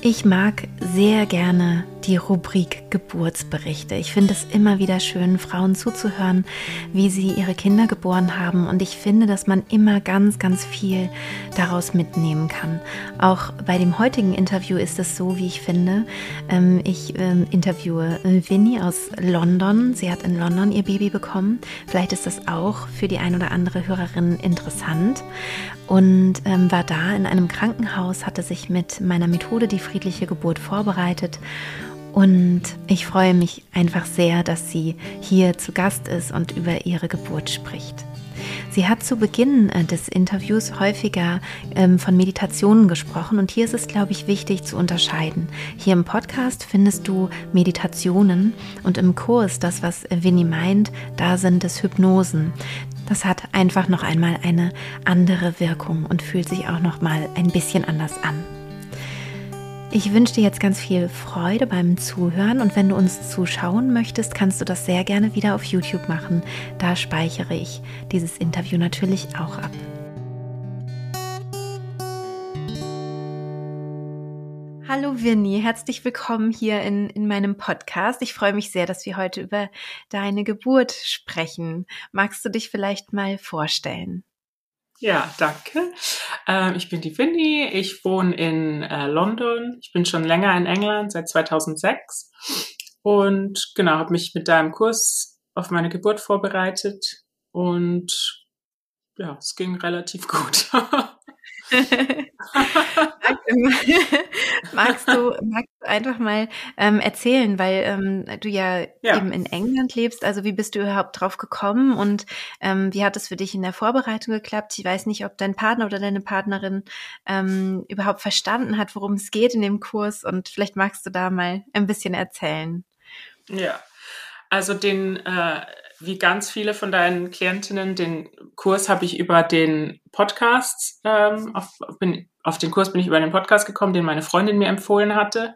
Ich mag sehr gerne die Rubrik Geburtsberichte. Ich finde es immer wieder schön, Frauen zuzuhören, wie sie ihre Kinder geboren haben. Und ich finde, dass man immer ganz, ganz viel daraus mitnehmen kann. Auch bei dem heutigen Interview ist es so, wie ich finde. Ähm, ich ähm, interviewe Winnie aus London. Sie hat in London ihr Baby bekommen. Vielleicht ist das auch für die ein oder andere Hörerin interessant. Und ähm, war da in einem Krankenhaus, hatte sich mit meiner Methode die friedliche Geburt vorbereitet und ich freue mich einfach sehr, dass sie hier zu Gast ist und über ihre Geburt spricht. Sie hat zu Beginn äh, des Interviews häufiger ähm, von Meditationen gesprochen und hier ist es, glaube ich, wichtig zu unterscheiden. Hier im Podcast findest du Meditationen und im Kurs, das, was Winnie meint, da sind es Hypnosen. Das hat einfach noch einmal eine andere Wirkung und fühlt sich auch noch mal ein bisschen anders an. Ich wünsche dir jetzt ganz viel Freude beim Zuhören und wenn du uns zuschauen möchtest, kannst du das sehr gerne wieder auf YouTube machen. Da speichere ich dieses Interview natürlich auch ab. Hallo Winnie, herzlich willkommen hier in, in meinem Podcast. Ich freue mich sehr, dass wir heute über deine Geburt sprechen. Magst du dich vielleicht mal vorstellen? Ja, danke. Ähm, ich bin die Winnie. Ich wohne in äh, London. Ich bin schon länger in England, seit 2006. Und genau, habe mich mit deinem Kurs auf meine Geburt vorbereitet. Und ja, es ging relativ gut. magst, du, magst du einfach mal ähm, erzählen, weil ähm, du ja, ja, eben in England lebst. Also wie bist du überhaupt drauf gekommen und ähm, wie hat es für dich in der Vorbereitung geklappt? Ich weiß nicht, ob dein Partner oder deine Partnerin ähm, überhaupt verstanden hat, worum es geht in dem Kurs und vielleicht magst du da mal ein bisschen erzählen. Ja, also den äh, wie ganz viele von deinen Klientinnen, den Kurs habe ich über den Podcast, ähm, auf, bin, auf den Kurs bin ich über den Podcast gekommen, den meine Freundin mir empfohlen hatte.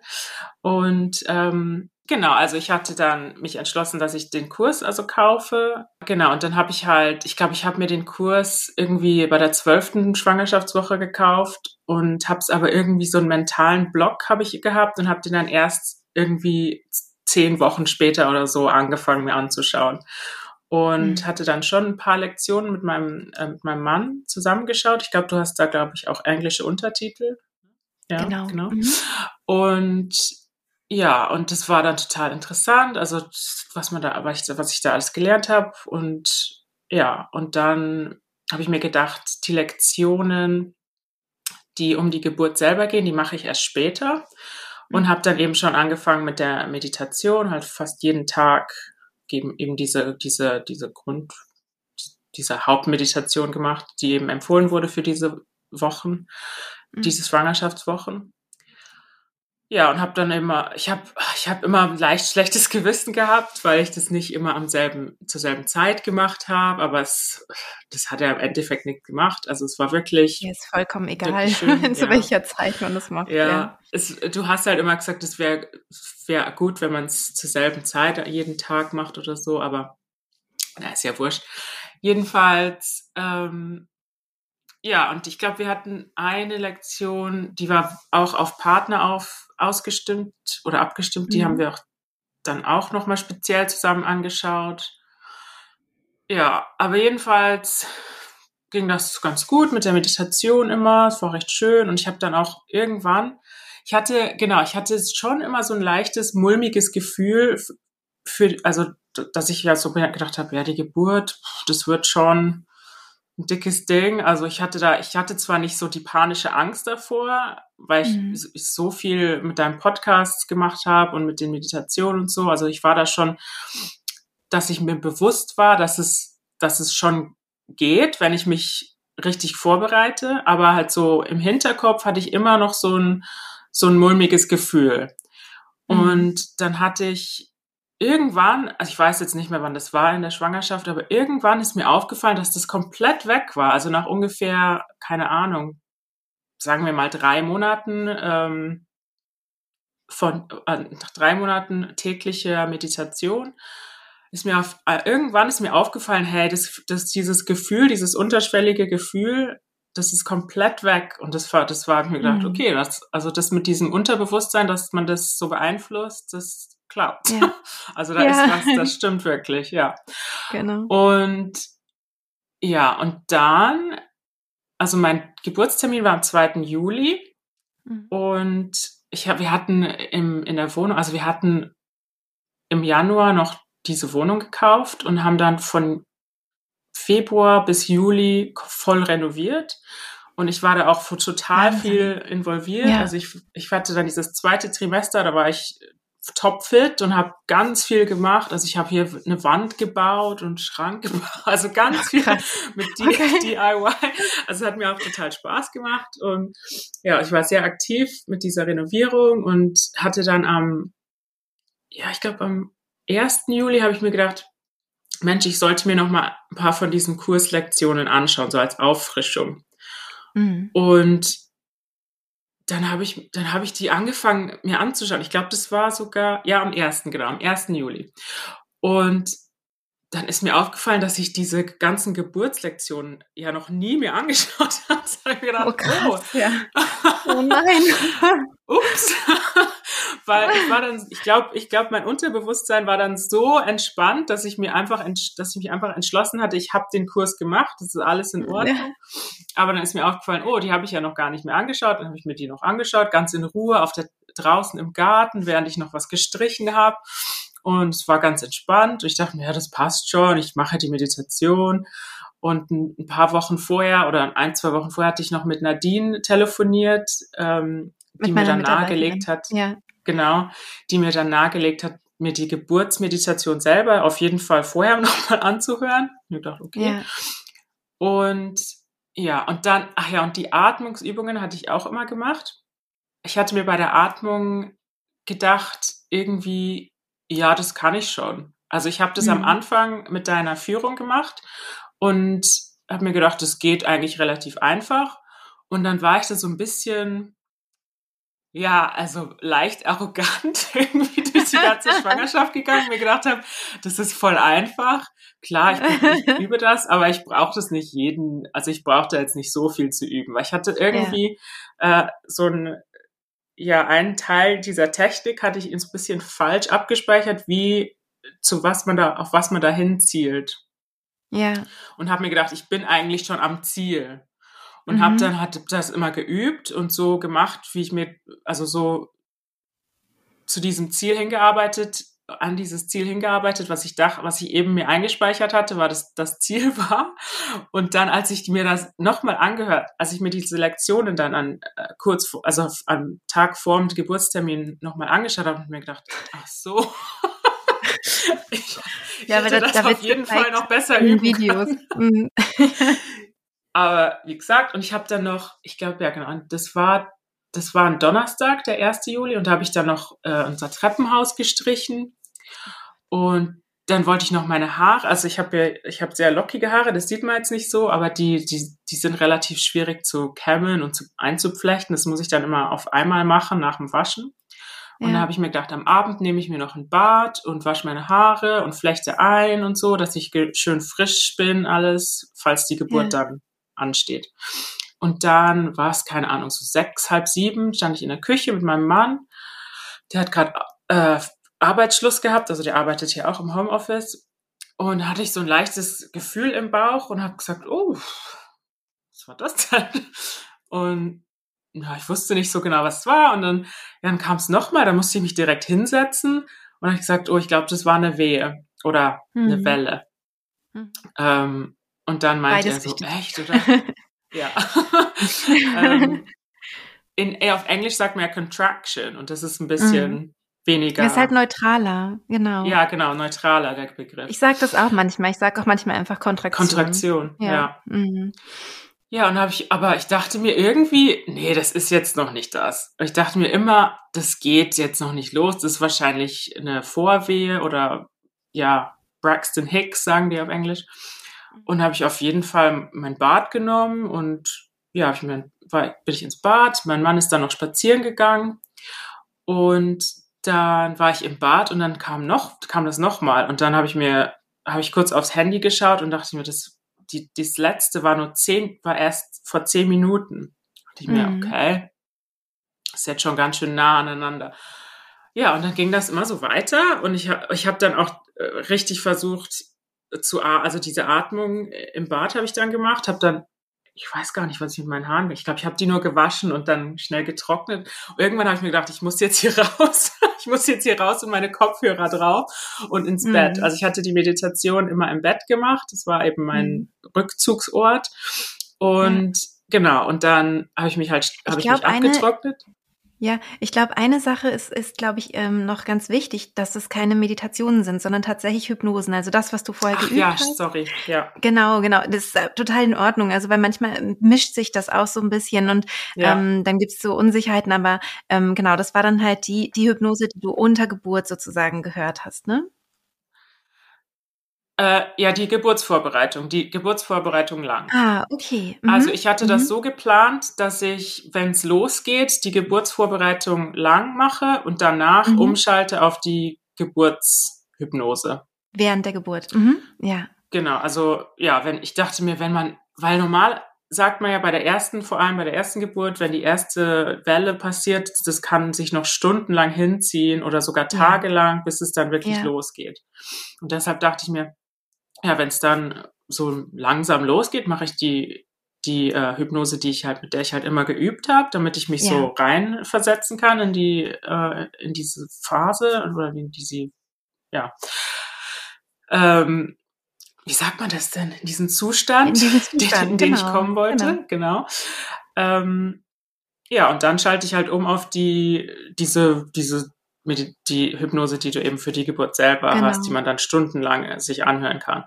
Und ähm, genau, also ich hatte dann mich entschlossen, dass ich den Kurs also kaufe. Genau, und dann habe ich halt, ich glaube, ich habe mir den Kurs irgendwie bei der zwölften Schwangerschaftswoche gekauft und habe es aber irgendwie so einen mentalen Block habe ich gehabt und habe den dann erst irgendwie zehn Wochen später oder so angefangen mir anzuschauen. Und mhm. hatte dann schon ein paar Lektionen mit meinem, äh, mit meinem Mann zusammengeschaut. Ich glaube, du hast da, glaube ich, auch englische Untertitel. Ja, genau. genau. Mhm. Und ja, und das war dann total interessant, also was man da, was ich, was ich da alles gelernt habe. Und ja, und dann habe ich mir gedacht, die Lektionen, die um die Geburt selber gehen, die mache ich erst später und habe dann eben schon angefangen mit der Meditation, halt fast jeden Tag eben, eben diese, diese, diese Grund, diese Hauptmeditation gemacht, die eben empfohlen wurde für diese Wochen, mhm. diese Schwangerschaftswochen. Ja, und habe dann immer, ich habe ich hab immer ein leicht schlechtes Gewissen gehabt, weil ich das nicht immer am selben, zur selben Zeit gemacht habe, aber es, das hat ja im Endeffekt nicht gemacht. Also es war wirklich. Ja, ist vollkommen egal, schön, zu ja. welcher Zeit man das macht. Ja, ja. Es, du hast halt immer gesagt, es wäre wär gut, wenn man es zur selben Zeit jeden Tag macht oder so, aber na, ist ja wurscht. Jedenfalls, ähm, ja, und ich glaube, wir hatten eine Lektion, die war auch auf Partner auf, ausgestimmt oder abgestimmt. Mhm. Die haben wir auch dann auch nochmal speziell zusammen angeschaut. Ja, aber jedenfalls ging das ganz gut mit der Meditation immer. Es war recht schön und ich habe dann auch irgendwann, ich hatte, genau, ich hatte schon immer so ein leichtes, mulmiges Gefühl für, also, dass ich ja so gedacht habe, ja, die Geburt, das wird schon, ein dickes Ding. Also ich hatte da, ich hatte zwar nicht so die panische Angst davor, weil ich, mhm. so viel mit deinem Podcast gemacht habe und mit den Meditationen und so. Also ich war da schon, dass ich mir bewusst war, dass es, dass es schon geht, wenn ich mich richtig vorbereite. Aber halt so im Hinterkopf hatte ich immer noch so ein, so ein mulmiges Gefühl. Mhm. Und dann hatte ich irgendwann, also ich weiß jetzt nicht mehr, wann das war in der Schwangerschaft, aber irgendwann ist mir aufgefallen, dass das komplett weg war. Also nach ungefähr, keine Ahnung, sagen wir mal, drei Monaten ähm, von äh, nach drei Monaten täglicher Meditation ist mir auf, äh, irgendwann ist mir aufgefallen, hey, das, das dieses Gefühl, dieses unterschwellige Gefühl, das ist komplett weg. Und das war, das war, mir gedacht, mhm. okay, das, also das mit diesem Unterbewusstsein, dass man das so beeinflusst, das klappt. Ja. Also da ja. ist was, das stimmt wirklich, ja. Genau. Und ja, und dann, also mein Geburtstermin war am 2. Juli mhm. und ich hab, wir hatten im, in der Wohnung, also wir hatten im Januar noch diese Wohnung gekauft und haben dann von Februar bis Juli voll renoviert. Und ich war da auch total viel involviert. Ja. Also ich, ich hatte dann dieses zweite Trimester, da war ich topfit und habe ganz viel gemacht. Also ich habe hier eine Wand gebaut und Schrank gebaut, also ganz viel mit okay. DIY. Also es hat mir auch total Spaß gemacht und ja, ich war sehr aktiv mit dieser Renovierung und hatte dann am, ja, ich glaube am 1. Juli habe ich mir gedacht, Mensch, ich sollte mir noch mal ein paar von diesen Kurslektionen anschauen, so als Auffrischung. Mhm. Und dann habe ich, dann habe ich die angefangen, mir anzuschauen. Ich glaube, das war sogar, ja, am 1., genau, am 1. Juli. Und dann ist mir aufgefallen, dass ich diese ganzen Geburtslektionen ja noch nie mehr angeschaut habe. Da habe ich gedacht, oh, krass, oh. Ja. oh nein. Ups. Weil ich war dann, ich glaube, ich glaube, mein Unterbewusstsein war dann so entspannt, dass ich mir einfach, dass ich mich einfach entschlossen hatte, ich habe den Kurs gemacht, das ist alles in Ordnung. Ja. Aber dann ist mir aufgefallen, oh, die habe ich ja noch gar nicht mehr angeschaut. Dann habe ich mir die noch angeschaut, ganz in Ruhe auf der draußen im Garten, während ich noch was gestrichen habe. Und es war ganz entspannt. Ich dachte mir, ja, das passt schon. Ich mache die Meditation. Und ein paar Wochen vorher oder ein, zwei Wochen vorher hatte ich noch mit Nadine telefoniert, ähm, die mir dann nahegelegt hat, ja. genau, die mir dann nahegelegt hat, mir die Geburtsmeditation selber auf jeden Fall vorher nochmal anzuhören. Ich dachte, okay. Ja. Und ja, und dann, ach ja, und die Atmungsübungen hatte ich auch immer gemacht. Ich hatte mir bei der Atmung gedacht, irgendwie, ja, das kann ich schon. Also ich habe das mhm. am Anfang mit deiner Führung gemacht und habe mir gedacht, das geht eigentlich relativ einfach. Und dann war ich da so ein bisschen, ja, also leicht arrogant irgendwie durch die ganze Schwangerschaft gegangen, mir gedacht habe, das ist voll einfach. Klar, ich, ich übe das, aber ich brauche das nicht jeden, also ich brauche da jetzt nicht so viel zu üben, weil ich hatte irgendwie ja. äh, so ein ja, einen Teil dieser Technik hatte ich ein bisschen falsch abgespeichert, wie zu was man da, auf was man da hinzielt. Ja. Und habe mir gedacht, ich bin eigentlich schon am Ziel. Und mhm. habe dann hat das immer geübt und so gemacht, wie ich mir, also so zu diesem Ziel hingearbeitet, an dieses Ziel hingearbeitet, was ich dachte, was ich eben mir eingespeichert hatte, war das das Ziel war. Und dann, als ich mir das nochmal angehört, als ich mir diese Lektionen dann an äh, kurz, also am Tag vor dem Geburtstermin nochmal angeschaut habe, habe ich mir gedacht, ach so. ich, ich ja, hätte das, das auf jeden Fall noch besser üben Videos. Mhm. Aber wie gesagt, und ich habe dann noch, ich glaube ja genau, das war das war ein Donnerstag, der 1. Juli, und da habe ich dann noch äh, unser Treppenhaus gestrichen. Und dann wollte ich noch meine Haare, also ich habe ja, ich habe sehr lockige Haare, das sieht man jetzt nicht so, aber die, die, die sind relativ schwierig zu kämmen und zu, einzuflechten. Das muss ich dann immer auf einmal machen nach dem Waschen. Und ja. da habe ich mir gedacht, am Abend nehme ich mir noch ein Bad und wasche meine Haare und flechte ein und so, dass ich schön frisch bin, alles, falls die Geburt ja. dann ansteht. Und dann war es, keine Ahnung, so sechs, halb sieben, stand ich in der Küche mit meinem Mann. Der hat gerade äh, Arbeitsschluss gehabt, also der arbeitet hier auch im Homeoffice. Und hatte ich so ein leichtes Gefühl im Bauch und habe gesagt, oh, was war das denn? Und ja, ich wusste nicht so genau, was es war. Und dann, dann kam es nochmal, da musste ich mich direkt hinsetzen. Und habe gesagt, oh, ich glaube, das war eine Wehe oder mhm. eine Welle. Mhm. Ähm, und dann meinte Beides er so, wichtig. echt, oder? Ja. ähm, in, auf Englisch sagt man ja Contraction und das ist ein bisschen mm. Weniger. Das ist halt neutraler, genau. Ja, genau, neutraler der Begriff. Ich sage das auch manchmal. Ich sage auch manchmal einfach Kontraktion. Kontraktion, ja. Ja, mhm. ja und habe ich, aber ich dachte mir irgendwie, nee, das ist jetzt noch nicht das. Ich dachte mir immer, das geht jetzt noch nicht los. Das ist wahrscheinlich eine Vorwehe oder ja, Braxton Hicks sagen die auf Englisch. Und habe ich auf jeden Fall mein Bad genommen und ja, ich mir, war, bin ich ins Bad, mein Mann ist dann noch spazieren gegangen und dann war ich im Bad und dann kam noch, kam das nochmal und dann habe ich mir, habe ich kurz aufs Handy geschaut und dachte mir, das, die, das letzte war nur zehn, war erst vor zehn Minuten. Dachte ich mir, mhm. okay, ist jetzt schon ganz schön nah aneinander. Ja, und dann ging das immer so weiter und ich habe ich hab dann auch äh, richtig versucht zu, also diese Atmung im Bad habe ich dann gemacht, habe dann ich weiß gar nicht, was ich mit meinen Haaren, ich glaube, ich habe die nur gewaschen und dann schnell getrocknet. Irgendwann habe ich mir gedacht, ich muss jetzt hier raus. ich muss jetzt hier raus und meine Kopfhörer drauf und ins mhm. Bett. Also ich hatte die Meditation immer im Bett gemacht. Das war eben mein mhm. Rückzugsort. Und ja. genau, und dann habe ich mich halt, habe ich, ich mich abgetrocknet. Eine ja, ich glaube, eine Sache ist, ist glaube ich, ähm, noch ganz wichtig, dass es keine Meditationen sind, sondern tatsächlich Hypnosen. Also das, was du vorher Ach, geübt ja, hast. Ja, sorry, ja. Genau, genau. Das ist äh, total in Ordnung. Also weil manchmal mischt sich das auch so ein bisschen und ja. ähm, dann gibt's so Unsicherheiten, aber ähm, genau, das war dann halt die, die Hypnose, die du unter Geburt sozusagen gehört hast, ne? Äh, ja, die Geburtsvorbereitung, die Geburtsvorbereitung lang. Ah, okay. Mhm. Also ich hatte mhm. das so geplant, dass ich, wenn es losgeht, die Geburtsvorbereitung lang mache und danach mhm. umschalte auf die Geburtshypnose. Während der Geburt. Mhm. Ja. Genau, also ja, wenn ich dachte mir, wenn man, weil normal sagt man ja bei der ersten, vor allem bei der ersten Geburt, wenn die erste Welle passiert, das kann sich noch stundenlang hinziehen oder sogar tagelang, bis es dann wirklich ja. losgeht. Und deshalb dachte ich mir, ja, wenn es dann so langsam losgeht, mache ich die die äh, Hypnose, die ich halt mit der ich halt immer geübt habe, damit ich mich ja. so reinversetzen kann in die äh, in diese Phase oder in diese ja ähm, wie sagt man das denn in diesen Zustand, in, diesen Zustand, in den genau, ich kommen wollte, genau. genau. Ähm, ja, und dann schalte ich halt um auf die diese diese die Hypnose, die du eben für die Geburt selber genau. hast, die man dann stundenlang äh, sich anhören kann.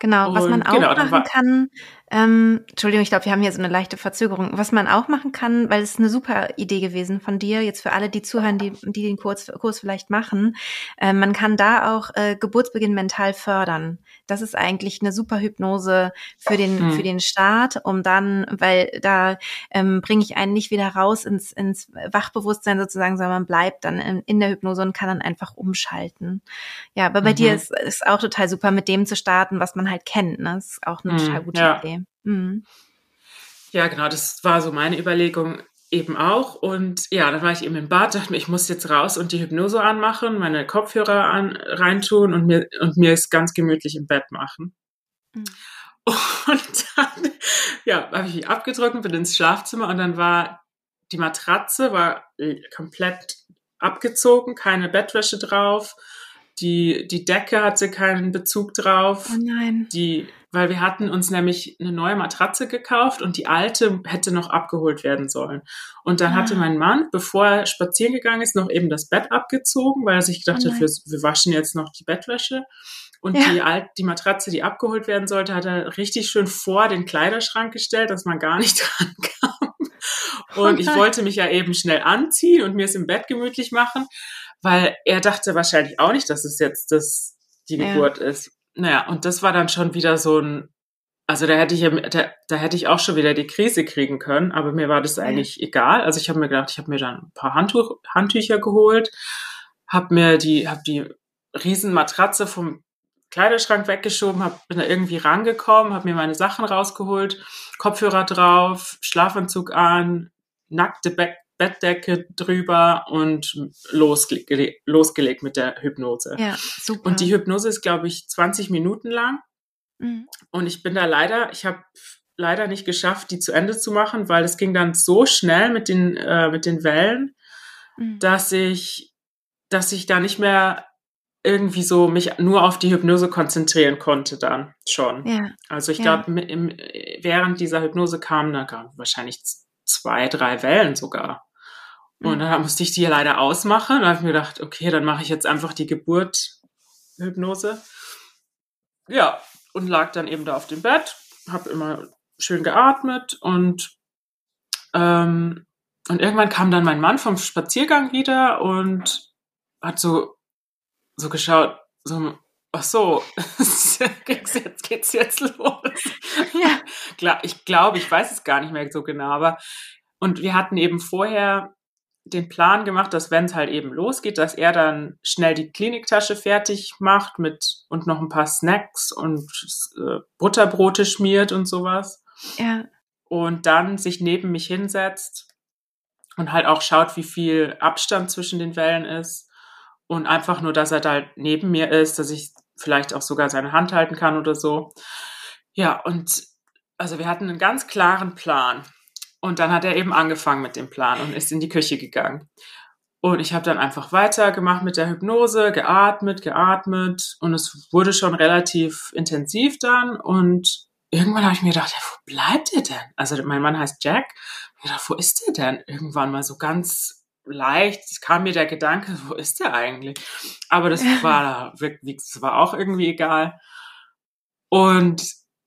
Genau, was man auch genau, machen kann, ähm, Entschuldigung, ich glaube, wir haben hier so eine leichte Verzögerung. Was man auch machen kann, weil es ist eine super Idee gewesen von dir, jetzt für alle, die zuhören, die, die den Kurs, Kurs vielleicht machen, äh, man kann da auch äh, Geburtsbeginn mental fördern. Das ist eigentlich eine super Hypnose für den, hm. für den Start, um dann, weil da ähm, bringe ich einen nicht wieder raus ins, ins Wachbewusstsein sozusagen, sondern man bleibt dann in, in der Hypnose und kann dann einfach umschalten. Ja, aber bei mhm. dir ist, ist auch total super, mit dem zu starten, was man halt kennt. Ne? Das ist auch eine mhm, total gute ja. Idee. Mhm. Ja, genau, das war so meine Überlegung eben auch. Und ja, dann war ich eben im Bad, dachte mir, ich muss jetzt raus und die Hypnose anmachen, meine Kopfhörer an, reintun und mir, und mir es ganz gemütlich im Bett machen. Mhm. Und dann, ja, habe ich mich abgedrückt, bin ins Schlafzimmer und dann war die Matratze war komplett abgezogen, keine Bettwäsche drauf. Die, die Decke hatte keinen Bezug drauf. Oh nein. Die, weil wir hatten uns nämlich eine neue Matratze gekauft und die alte hätte noch abgeholt werden sollen. Und dann ah. hatte mein Mann, bevor er spazieren gegangen ist, noch eben das Bett abgezogen, weil er sich gedacht oh hat, wir, wir waschen jetzt noch die Bettwäsche. Und ja. die, Alt, die Matratze, die abgeholt werden sollte, hat er richtig schön vor den Kleiderschrank gestellt, dass man gar nicht dran kam. Und ich wollte mich ja eben schnell anziehen und mir es im Bett gemütlich machen weil er dachte wahrscheinlich auch nicht, dass es jetzt das, die Geburt ja. ist. Naja, und das war dann schon wieder so ein, also da hätte ich ja, da, da hätte ich auch schon wieder die Krise kriegen können, aber mir war das eigentlich ja. egal. Also ich habe mir gedacht, ich habe mir dann ein paar Handtuch, Handtücher geholt, habe mir die, habe die Riesenmatratze vom Kleiderschrank weggeschoben, hab, bin da irgendwie rangekommen, habe mir meine Sachen rausgeholt, Kopfhörer drauf, Schlafanzug an, nackte Be Bettdecke drüber und losge losgelegt mit der Hypnose. Ja, super. Und die Hypnose ist, glaube ich, 20 Minuten lang. Mhm. Und ich bin da leider, ich habe leider nicht geschafft, die zu Ende zu machen, weil es ging dann so schnell mit den, äh, mit den Wellen, mhm. dass ich, dass ich da nicht mehr irgendwie so mich nur auf die Hypnose konzentrieren konnte dann schon. Ja. Also ich ja. glaube, während dieser Hypnose kam, da kam wahrscheinlich zwei, drei Wellen sogar. Und dann musste ich die leider ausmachen. Da habe ich mir gedacht, okay, dann mache ich jetzt einfach die Geburt-Hypnose. Ja, und lag dann eben da auf dem Bett, habe immer schön geatmet und, ähm, und irgendwann kam dann mein Mann vom Spaziergang wieder und hat so, so geschaut, so, ach so, jetzt geht's jetzt los. Ja. glaube, ich, glaub, ich weiß es gar nicht mehr so genau, aber und wir hatten eben vorher den Plan gemacht, dass wenn es halt eben losgeht, dass er dann schnell die Kliniktasche fertig macht mit und noch ein paar Snacks und äh, Butterbrote schmiert und sowas. Ja. Und dann sich neben mich hinsetzt und halt auch schaut, wie viel Abstand zwischen den Wellen ist und einfach nur, dass er da neben mir ist, dass ich vielleicht auch sogar seine Hand halten kann oder so. Ja, und also wir hatten einen ganz klaren Plan. Und dann hat er eben angefangen mit dem Plan und ist in die Küche gegangen. Und ich habe dann einfach weitergemacht mit der Hypnose, geatmet, geatmet und es wurde schon relativ intensiv dann und irgendwann habe ich mir gedacht, ja, wo bleibt er denn? Also mein Mann heißt Jack. Ich dachte, wo ist er denn? Irgendwann mal so ganz leicht kam mir der Gedanke, wo ist er eigentlich? Aber das war das war auch irgendwie egal. Und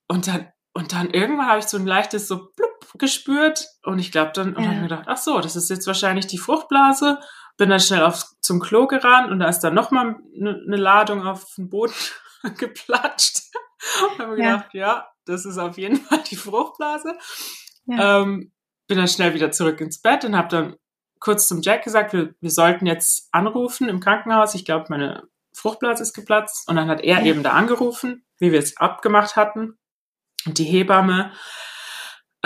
und dann und dann irgendwann habe ich so ein leichtes so blub gespürt und ich glaube dann, und ja. habe mir gedacht, ach so, das ist jetzt wahrscheinlich die Fruchtblase. Bin dann schnell auf, zum Klo gerannt und da ist dann nochmal eine ne Ladung auf den Boden geplatscht. und habe mir ja. gedacht, ja, das ist auf jeden Fall die Fruchtblase. Ja. Ähm, bin dann schnell wieder zurück ins Bett und habe dann kurz zum Jack gesagt, wir, wir sollten jetzt anrufen im Krankenhaus. Ich glaube, meine Fruchtblase ist geplatzt. Und dann hat er eben da angerufen, wie wir es abgemacht hatten. Und die Hebamme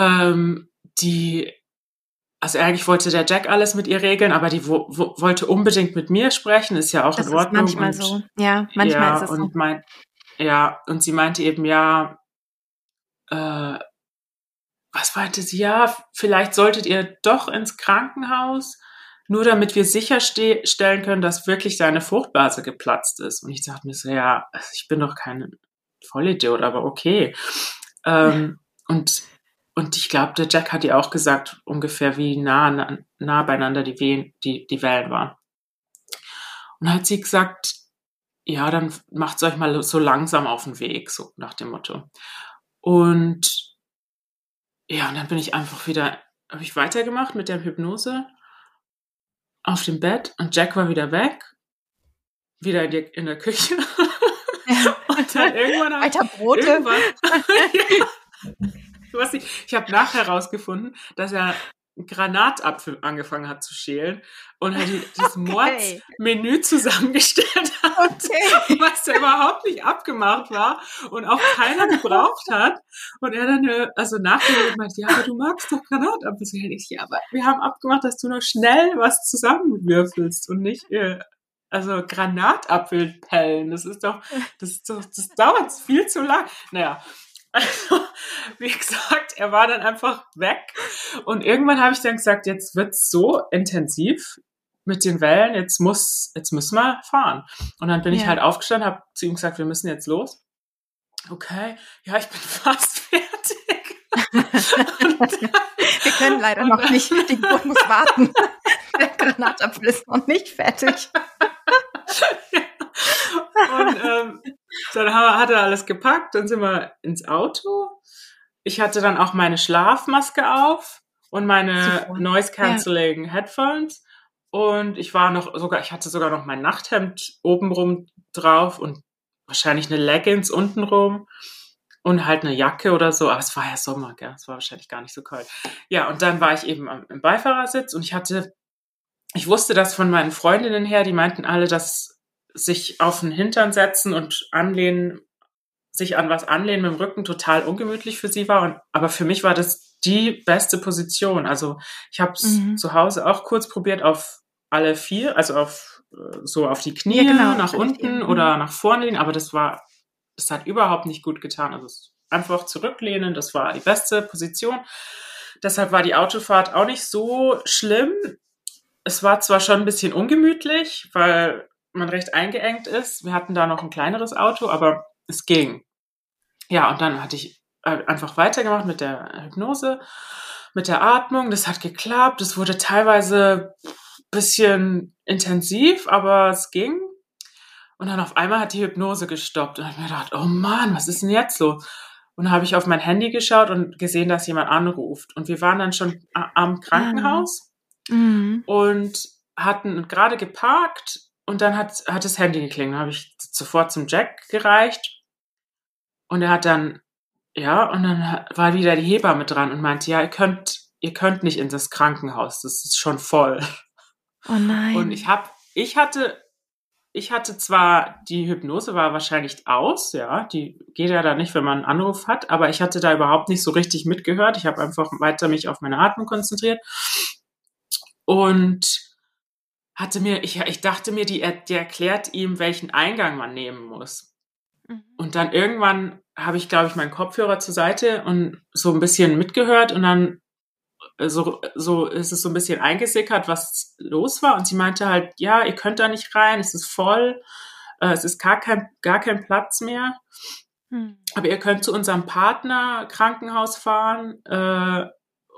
ähm, die, also eigentlich wollte der Jack alles mit ihr regeln, aber die wo, wo, wollte unbedingt mit mir sprechen, ist ja auch das in Ordnung. Ist manchmal und, so. Ja, manchmal ja, ist es und so. Mein, ja, und sie meinte eben, ja, äh, was meinte sie? Ja, vielleicht solltet ihr doch ins Krankenhaus, nur damit wir sicherstellen können, dass wirklich seine Fruchtblase geplatzt ist. Und ich dachte mir so, ja, also ich bin doch kein Vollidiot, aber okay. Ähm, und und ich glaube, der Jack hat ihr auch gesagt, ungefähr wie nah, nah beieinander die, Wehen, die, die Wellen waren. Und dann hat sie gesagt, ja, dann macht's euch mal so langsam auf den Weg, so nach dem Motto. Und ja, und dann bin ich einfach wieder, habe ich weitergemacht mit der Hypnose auf dem Bett und Jack war wieder weg, wieder in, die, in der Küche. Ja. und dann irgendwann Weiter Brote. Irgendwann, ja, ich, ich habe nachher herausgefunden, dass er einen Granatapfel angefangen hat zu schälen und halt das okay. Mordsmenü zusammengestellt hat, okay. was da überhaupt nicht abgemacht war und auch keiner gebraucht hat. Und er dann, äh, also nachher gemeint, ja, aber du magst doch Granatapfel. So, ich, ja, aber wir haben abgemacht, dass du noch schnell was zusammenwürfelst und nicht, äh, also Granatapfelpellen. Das ist doch, das, ist doch, das dauert viel zu lang. Naja, also, wie gesagt, er war dann einfach weg. Und irgendwann habe ich dann gesagt, jetzt wird's so intensiv mit den Wellen, jetzt muss, jetzt müssen wir fahren. Und dann bin ja. ich halt aufgestanden, habe zu ihm gesagt, wir müssen jetzt los. Okay, ja, ich bin fast fertig. wir können leider noch nicht, die Geburt muss warten. Der Granatapfel ist noch nicht fertig. ja. Und ähm, dann hat er alles gepackt, dann sind wir ins Auto. Ich hatte dann auch meine Schlafmaske auf und meine Super. Noise Cancelling ja. Headphones. Und ich war noch sogar, ich hatte sogar noch mein Nachthemd obenrum drauf und wahrscheinlich eine Leggings untenrum und halt eine Jacke oder so. Aber es war ja Sommer, gell? Es war wahrscheinlich gar nicht so kalt. Ja, und dann war ich eben im Beifahrersitz und ich hatte, ich wusste das von meinen Freundinnen her, die meinten alle, dass sich auf den Hintern setzen und anlehnen, sich an was anlehnen mit dem Rücken total ungemütlich für sie war. Und, aber für mich war das die beste Position. Also ich habe es mhm. zu Hause auch kurz probiert auf alle vier, also auf äh, so auf die Knie, ja, genau, nach unten oder nach vorne lehnen, aber das war, das hat überhaupt nicht gut getan. Also einfach zurücklehnen, das war die beste Position. Deshalb war die Autofahrt auch nicht so schlimm. Es war zwar schon ein bisschen ungemütlich, weil man recht eingeengt ist. Wir hatten da noch ein kleineres Auto, aber es ging. Ja, und dann hatte ich äh, einfach weitergemacht mit der Hypnose, mit der Atmung. Das hat geklappt. Es wurde teilweise ein bisschen intensiv, aber es ging. Und dann auf einmal hat die Hypnose gestoppt. Und ich habe mir gedacht, oh Mann, was ist denn jetzt los? Und dann habe ich auf mein Handy geschaut und gesehen, dass jemand anruft. Und wir waren dann schon am Krankenhaus mhm. und hatten gerade geparkt und dann hat, hat das Handy geklingelt. habe ich sofort zum Jack gereicht. Und er hat dann ja, und dann war wieder die Hebamme dran und meinte, ja, ihr könnt, ihr könnt nicht in das Krankenhaus, das ist schon voll. Oh nein. Und ich hab, ich hatte, ich hatte zwar, die Hypnose war wahrscheinlich aus, ja, die geht ja da nicht, wenn man einen Anruf hat, aber ich hatte da überhaupt nicht so richtig mitgehört. Ich habe einfach weiter mich auf meine Atmung konzentriert und hatte mir, ich, ich dachte mir, die, die erklärt ihm, welchen Eingang man nehmen muss. Mhm. Und dann irgendwann habe ich, glaube ich, meinen Kopfhörer zur Seite und so ein bisschen mitgehört und dann äh, so, so ist es so ein bisschen eingesickert, was los war. Und sie meinte halt, ja, ihr könnt da nicht rein, es ist voll, äh, es ist gar kein, gar kein Platz mehr. Hm. Aber ihr könnt zu unserem Partner Krankenhaus fahren. Äh,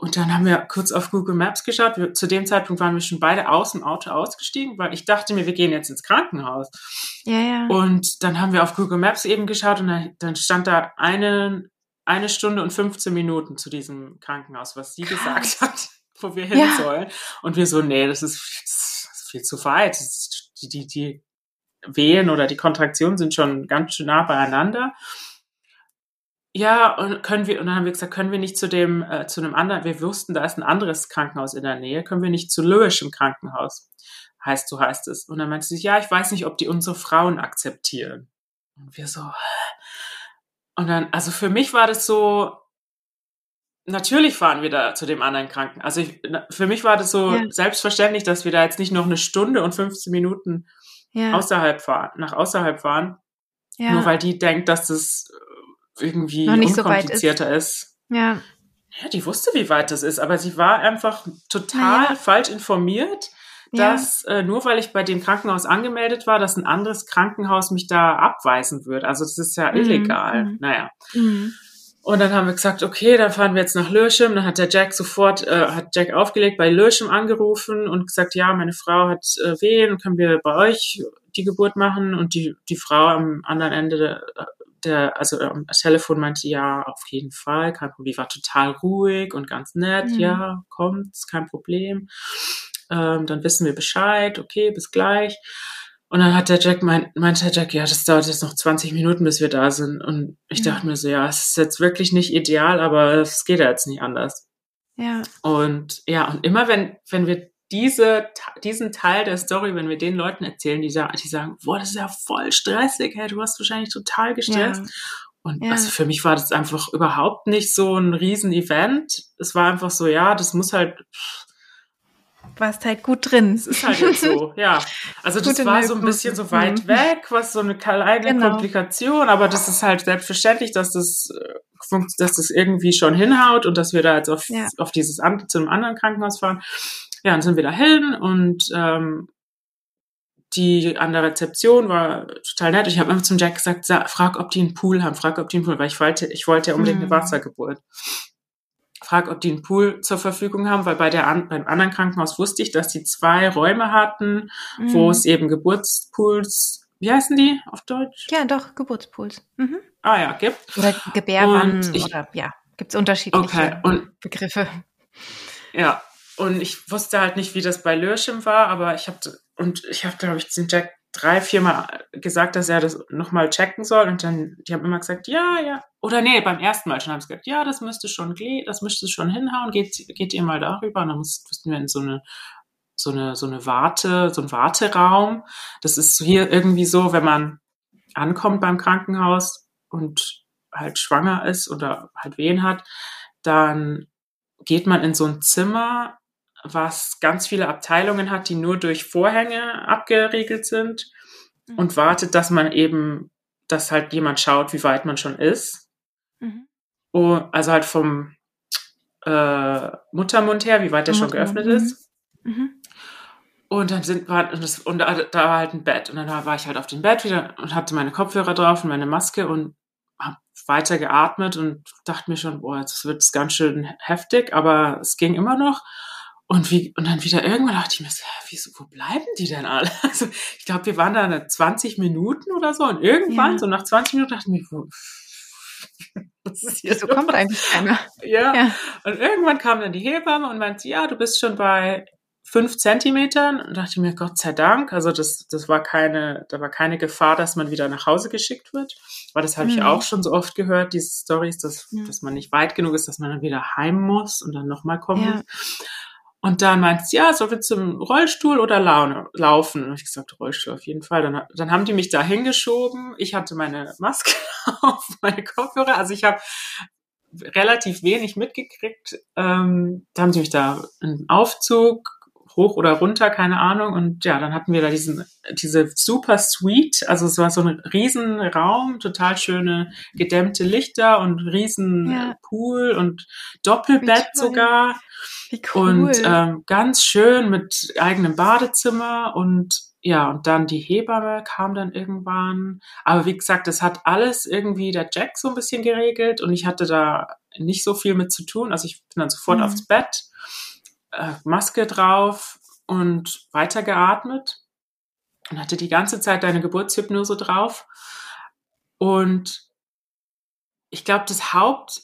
und dann haben wir kurz auf Google Maps geschaut. Wir, zu dem Zeitpunkt waren wir schon beide aus dem Auto ausgestiegen, weil ich dachte mir, wir gehen jetzt ins Krankenhaus. Ja, ja. Und dann haben wir auf Google Maps eben geschaut und dann, dann stand da eine, eine Stunde und 15 Minuten zu diesem Krankenhaus, was sie Krass. gesagt hat, wo wir hin ja. sollen. Und wir so, nee, das ist, das ist viel zu weit. Die, die, die Wehen oder die Kontraktionen sind schon ganz schön nah beieinander. Ja, und können wir, und dann haben wir gesagt, können wir nicht zu dem, äh, zu einem anderen, wir wussten, da ist ein anderes Krankenhaus in der Nähe, können wir nicht zu Löwisch im Krankenhaus? Heißt, so heißt es. Und dann meinte sie, ja, ich weiß nicht, ob die unsere Frauen akzeptieren. Und wir so, und dann, also für mich war das so, natürlich fahren wir da zu dem anderen Kranken. Also ich, für mich war das so ja. selbstverständlich, dass wir da jetzt nicht noch eine Stunde und 15 Minuten ja. außerhalb fahren, nach außerhalb fahren. Ja. Nur weil die denkt, dass das irgendwie unkomplizierter so ist. ist. Ja. Ja, die wusste, wie weit das ist, aber sie war einfach total ja. falsch informiert, dass ja. äh, nur weil ich bei dem Krankenhaus angemeldet war, dass ein anderes Krankenhaus mich da abweisen wird. Also das ist ja mhm. illegal. Mhm. Naja. Mhm. Und dann haben wir gesagt, okay, dann fahren wir jetzt nach Lürschem. Dann hat der Jack sofort, äh, hat Jack aufgelegt, bei Lürschem angerufen und gesagt, ja, meine Frau hat äh, Wehen, können wir bei euch die Geburt machen? Und die, die Frau am anderen Ende der, also am Telefon meinte, ja, auf jeden Fall, kein Problem, die war total ruhig und ganz nett, mhm. ja, kommt, kein Problem. Ähm, dann wissen wir Bescheid, okay, bis gleich. Und dann hat der Jack, mein, meinte der Jack, ja, das dauert jetzt noch 20 Minuten, bis wir da sind. Und ich mhm. dachte mir so, ja, es ist jetzt wirklich nicht ideal, aber es geht ja jetzt nicht anders. Ja. Und ja, und immer wenn, wenn wir diese, diesen Teil der Story, wenn wir den Leuten erzählen, die, sagen, die sagen, boah, das ist ja voll stressig, hey, du warst wahrscheinlich total gestresst. Ja. Und ja. also für mich war das einfach überhaupt nicht so ein Riesen-Event. Es war einfach so, ja, das muss halt. Warst halt gut drin. Es ist halt jetzt so, ja. Also das war so ein bisschen so weit mhm. weg, was so eine kleine genau. Komplikation, aber das ist halt selbstverständlich, dass das, äh, dass das irgendwie schon hinhaut und dass wir da jetzt auf, ja. auf dieses, zu einem anderen Krankenhaus fahren. Ja, dann sind wir da hin und ähm, die an der Rezeption war total nett. Ich habe immer zum Jack gesagt, frag, ob die einen Pool haben, frag, ob die einen Pool, weil ich wollte, ich wollte ja unbedingt eine mhm. Wassergeburt. Frag, ob die einen Pool zur Verfügung haben, weil bei der beim anderen Krankenhaus wusste ich, dass die zwei Räume hatten, mhm. wo es eben Geburtspools, wie heißen die auf Deutsch? Ja, doch, Geburtspools. Mhm. Ah ja, gibt. Oder Gebärwannen oder ja, gibt es unterschiedliche okay, und, Begriffe. Ja, und ich wusste halt nicht, wie das bei Lürschim war, aber ich habe und ich habe, glaube ich, zum Jack drei, viermal gesagt, dass er das nochmal checken soll. Und dann, die haben immer gesagt, ja, ja. Oder nee, beim ersten Mal schon haben sie gesagt, ja, das müsste schon, das müsste schon hinhauen, geht, geht ihr mal darüber. Und dann mussten wir in so eine, so eine, so eine Warte, so ein Warteraum. Das ist hier irgendwie so, wenn man ankommt beim Krankenhaus und halt schwanger ist oder halt Wehen hat, dann geht man in so ein Zimmer was ganz viele Abteilungen hat, die nur durch Vorhänge abgeriegelt sind mhm. und wartet, dass man eben, dass halt jemand schaut, wie weit man schon ist. Mhm. Oh, also halt vom äh, Muttermund her, wie weit der schon geöffnet mhm. ist. Mhm. Und dann sind war, und, das, und da, da, war halt ein Bett. Und dann war ich halt auf dem Bett wieder und hatte meine Kopfhörer drauf und meine Maske und habe weiter geatmet und dachte mir schon, boah, jetzt wird es ganz schön heftig, aber es ging immer noch. Und, wie, und dann wieder irgendwann dachte ich mir so, wieso, wo bleiben die denn alle? Also ich glaube, wir waren da 20 Minuten oder so und irgendwann, ja. so nach 20 Minuten dachte ich mir, wo, was ist hier so? kommt eigentlich keiner. Ja. ja. Und irgendwann kam dann die Hebamme und meinte, ja, du bist schon bei fünf Zentimetern und dachte mir, Gott sei Dank, also das, das war keine, da war keine Gefahr, dass man wieder nach Hause geschickt wird. Weil das habe ich Mhm. auch schon so oft gehört, diese Stories, dass, Ja. dass man nicht weit genug ist, dass man dann wieder heim muss und dann nochmal kommen muss. Und dann meint sie, ja, soll wir zum Rollstuhl oder Laune, laufen? Und ich gesagt, Rollstuhl auf jeden Fall. Dann, dann haben die mich da hingeschoben. Ich hatte meine Maske auf, meine Kopfhörer. Also ich habe relativ wenig mitgekriegt. Ähm, da haben sie mich da einen Aufzug hoch oder runter, keine Ahnung. Und ja, dann hatten wir da diesen, diese super Suite. Also es war so ein riesen Raum, total schöne gedämmte Lichter und riesen Ja. Pool und Doppelbett sogar. Wie cool. Und ähm, ganz schön mit eigenem Badezimmer und ja, und dann die Hebamme kam dann irgendwann. Aber wie gesagt, das hat alles irgendwie der Jack so ein bisschen geregelt und ich hatte da nicht so viel mit zu tun. Also ich bin dann sofort Mhm. aufs Bett, äh, Maske drauf und weitergeatmet und hatte die ganze Zeit deine Geburtshypnose drauf. Und ich glaube, das Haupt,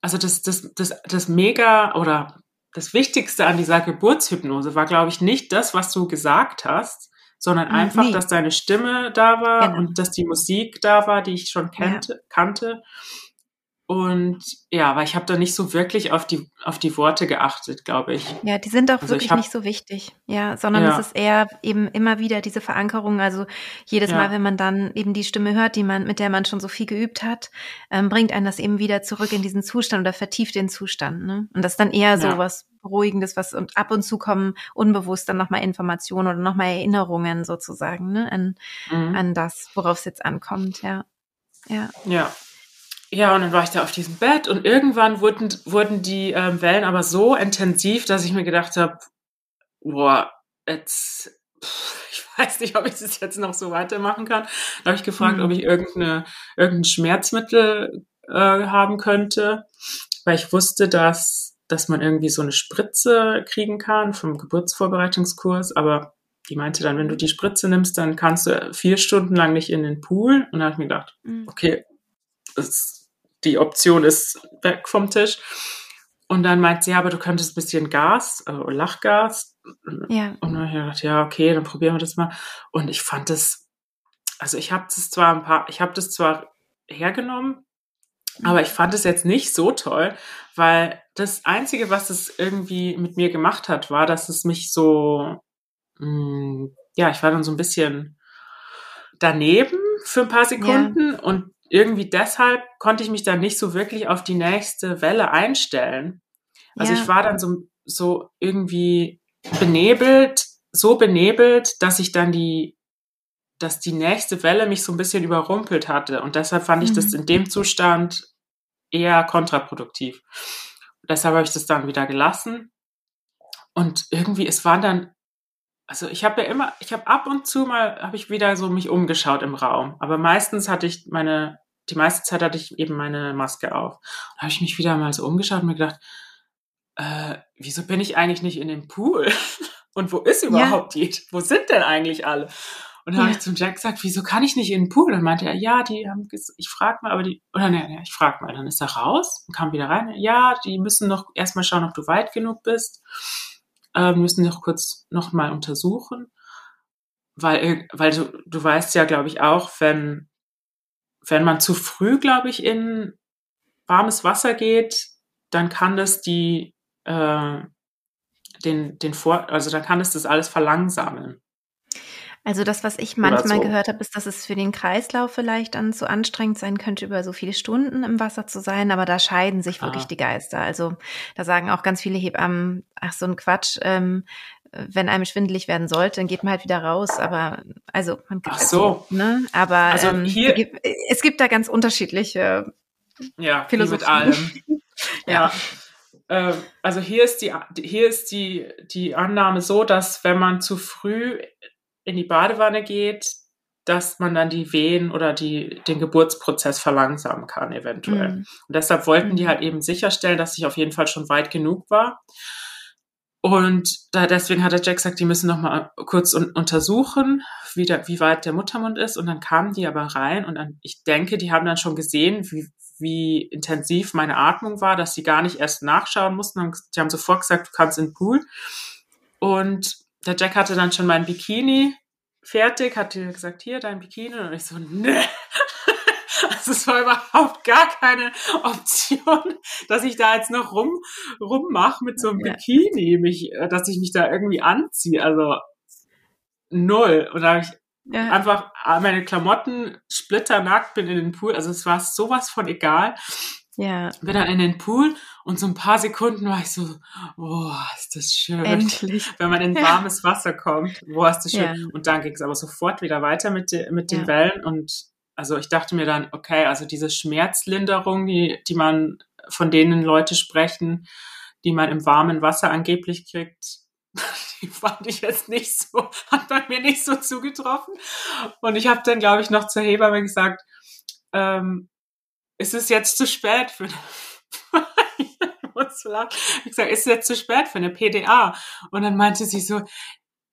also das, das, das, das mega oder das Wichtigste an dieser Geburtshypnose war, glaube ich, nicht das, was du gesagt hast, sondern Mm, einfach, nee. dass deine Stimme da war Genau. und dass die Musik da war, die ich schon kannte. kannte. Und ja, weil ich habe da nicht so wirklich auf die, auf die Worte geachtet, glaube ich. Ja, die sind auch Also ich wirklich hab- nicht so wichtig. Ja, sondern Ja. es ist eher eben immer wieder diese Verankerung. Also jedes Ja. Mal, wenn man dann eben die Stimme hört, die man, mit der man schon so viel geübt hat, ähm, bringt einen das eben wieder zurück in diesen Zustand oder vertieft den Zustand. Ne? Und das ist dann eher so Ja. was Beruhigendes, was und ab und zu kommen unbewusst dann nochmal Informationen oder nochmal Erinnerungen sozusagen, ne, an, Mhm. an das, worauf es jetzt ankommt, ja. Ja. Ja. Ja, und dann war ich da auf diesem Bett und irgendwann wurden, wurden die ähm, Wellen aber so intensiv, dass ich mir gedacht habe, boah, jetzt, pff, ich weiß nicht, ob ich das jetzt noch so weitermachen kann. Da habe ich gefragt, Mhm. ob ich irgendeine, irgendein Schmerzmittel äh, haben könnte, weil ich wusste, dass, dass man irgendwie so eine Spritze kriegen kann vom Geburtsvorbereitungskurs, aber die meinte dann, wenn du die Spritze nimmst, dann kannst du vier Stunden lang nicht in den Pool. Und da habe ich mir gedacht, Mhm. okay, das, die Option ist weg vom Tisch. Und dann meint sie, ja, aber du könntest ein bisschen Gas, also Lachgas. Ja. Und dann habe ich gedacht, ja, okay, dann probieren wir das mal. Und ich fand das, also ich habe das zwar ein paar, ich habe das zwar hergenommen, aber ich fand es jetzt nicht so toll, weil das Einzige, was es irgendwie mit mir gemacht hat, war, dass es mich so, mh, ja, ich war dann so ein bisschen daneben für ein paar Sekunden und irgendwie deshalb konnte ich mich dann nicht so wirklich auf die nächste Welle einstellen. Also ja. ich war dann so, so irgendwie benebelt, so benebelt, dass ich dann die, dass die nächste Welle mich so ein bisschen überrumpelt hatte. Und deshalb fand ich das Mhm. in dem Zustand eher kontraproduktiv. Deshalb habe ich das dann wieder gelassen. Und irgendwie, es waren dann, also ich habe ja immer, ich habe ab und zu mal, habe ich wieder so mich umgeschaut im Raum. Aber meistens hatte ich meine, die meiste Zeit hatte ich eben meine Maske auf. Da habe ich mich wieder mal so umgeschaut und mir gedacht, äh, wieso bin ich eigentlich nicht in dem Pool? Und wo ist überhaupt ja. die? Wo sind denn eigentlich alle? Und dann ja. habe ich zum Jack gesagt, wieso kann ich nicht in den Pool? Und meinte er, ja, die haben, ich frag mal, aber die, oder ne, ne, ich frag mal. Dann ist er raus und kam wieder rein. Ja, die müssen noch erstmal schauen, ob du weit genug bist. Ähm, müssen noch kurz noch mal untersuchen. Weil, weil du, du weißt ja, glaube ich, auch, wenn, wenn man zu früh, glaube ich, in warmes Wasser geht, dann kann das die, äh, den, den Vor, also dann kann es das alles verlangsamen. Also das, was ich manchmal so. gehört habe, ist, dass es für den Kreislauf vielleicht dann zu anstrengend sein könnte, über so viele Stunden im Wasser zu sein, aber da scheiden sich wirklich ah. die Geister. Also da sagen auch ganz viele Hebammen, ach so ein Quatsch, ähm, wenn einem schwindelig werden sollte, dann geht man halt wieder raus. Aber also man kann ach so, ne? Aber also ähm, hier, es gibt da ganz unterschiedliche ja, Philosophien. mit allem. ja. ja. Also hier ist die hier ist die die Annahme so, dass wenn man zu früh in die Badewanne geht, dass man dann die Wehen oder die, den Geburtsprozess verlangsamen kann, eventuell. Mhm. Und deshalb wollten die halt eben sicherstellen, dass ich auf jeden Fall schon weit genug war. Und da, deswegen hat der Jack gesagt, die müssen noch mal kurz un untersuchen, wie, der, wie weit der Muttermund ist. Und dann kamen die aber rein und dann, ich denke, die haben dann schon gesehen, wie, wie intensiv meine Atmung war, dass sie gar nicht erst nachschauen mussten. Die haben sofort gesagt, du kannst in den Pool. und der Jack hatte dann schon mein Bikini fertig, hat gesagt, hier dein Bikini. Und ich so, ne. Also es war überhaupt gar keine Option, dass ich da jetzt noch rum rummache mit so einem. Bikini, mich, äh, dass ich mich da irgendwie anziehe. Also null. Und da habe ich ja. einfach meine Klamotten splitternackt, bin in den Pool. Also es war sowas von egal. Ja. Bin dann in den Pool und so ein paar Sekunden war ich so, oh, ist das schön. Endlich. Wenn man in warmes Wasser kommt, boah, ist das schön. Ja. Und dann ging es aber sofort wieder weiter mit, de, mit den ja. Wellen und also ich dachte mir dann, okay, also diese Schmerzlinderung, die, die man, von denen Leute sprechen, die man im warmen Wasser angeblich kriegt, die fand ich jetzt nicht so, hat bei mir nicht so zugetroffen. Und ich habe dann, glaube ich, noch zur Hebamme gesagt, ähm, ist es jetzt zu spät für eine ich gesagt, ist es jetzt zu spät für eine PDA? Und dann meinte sie so,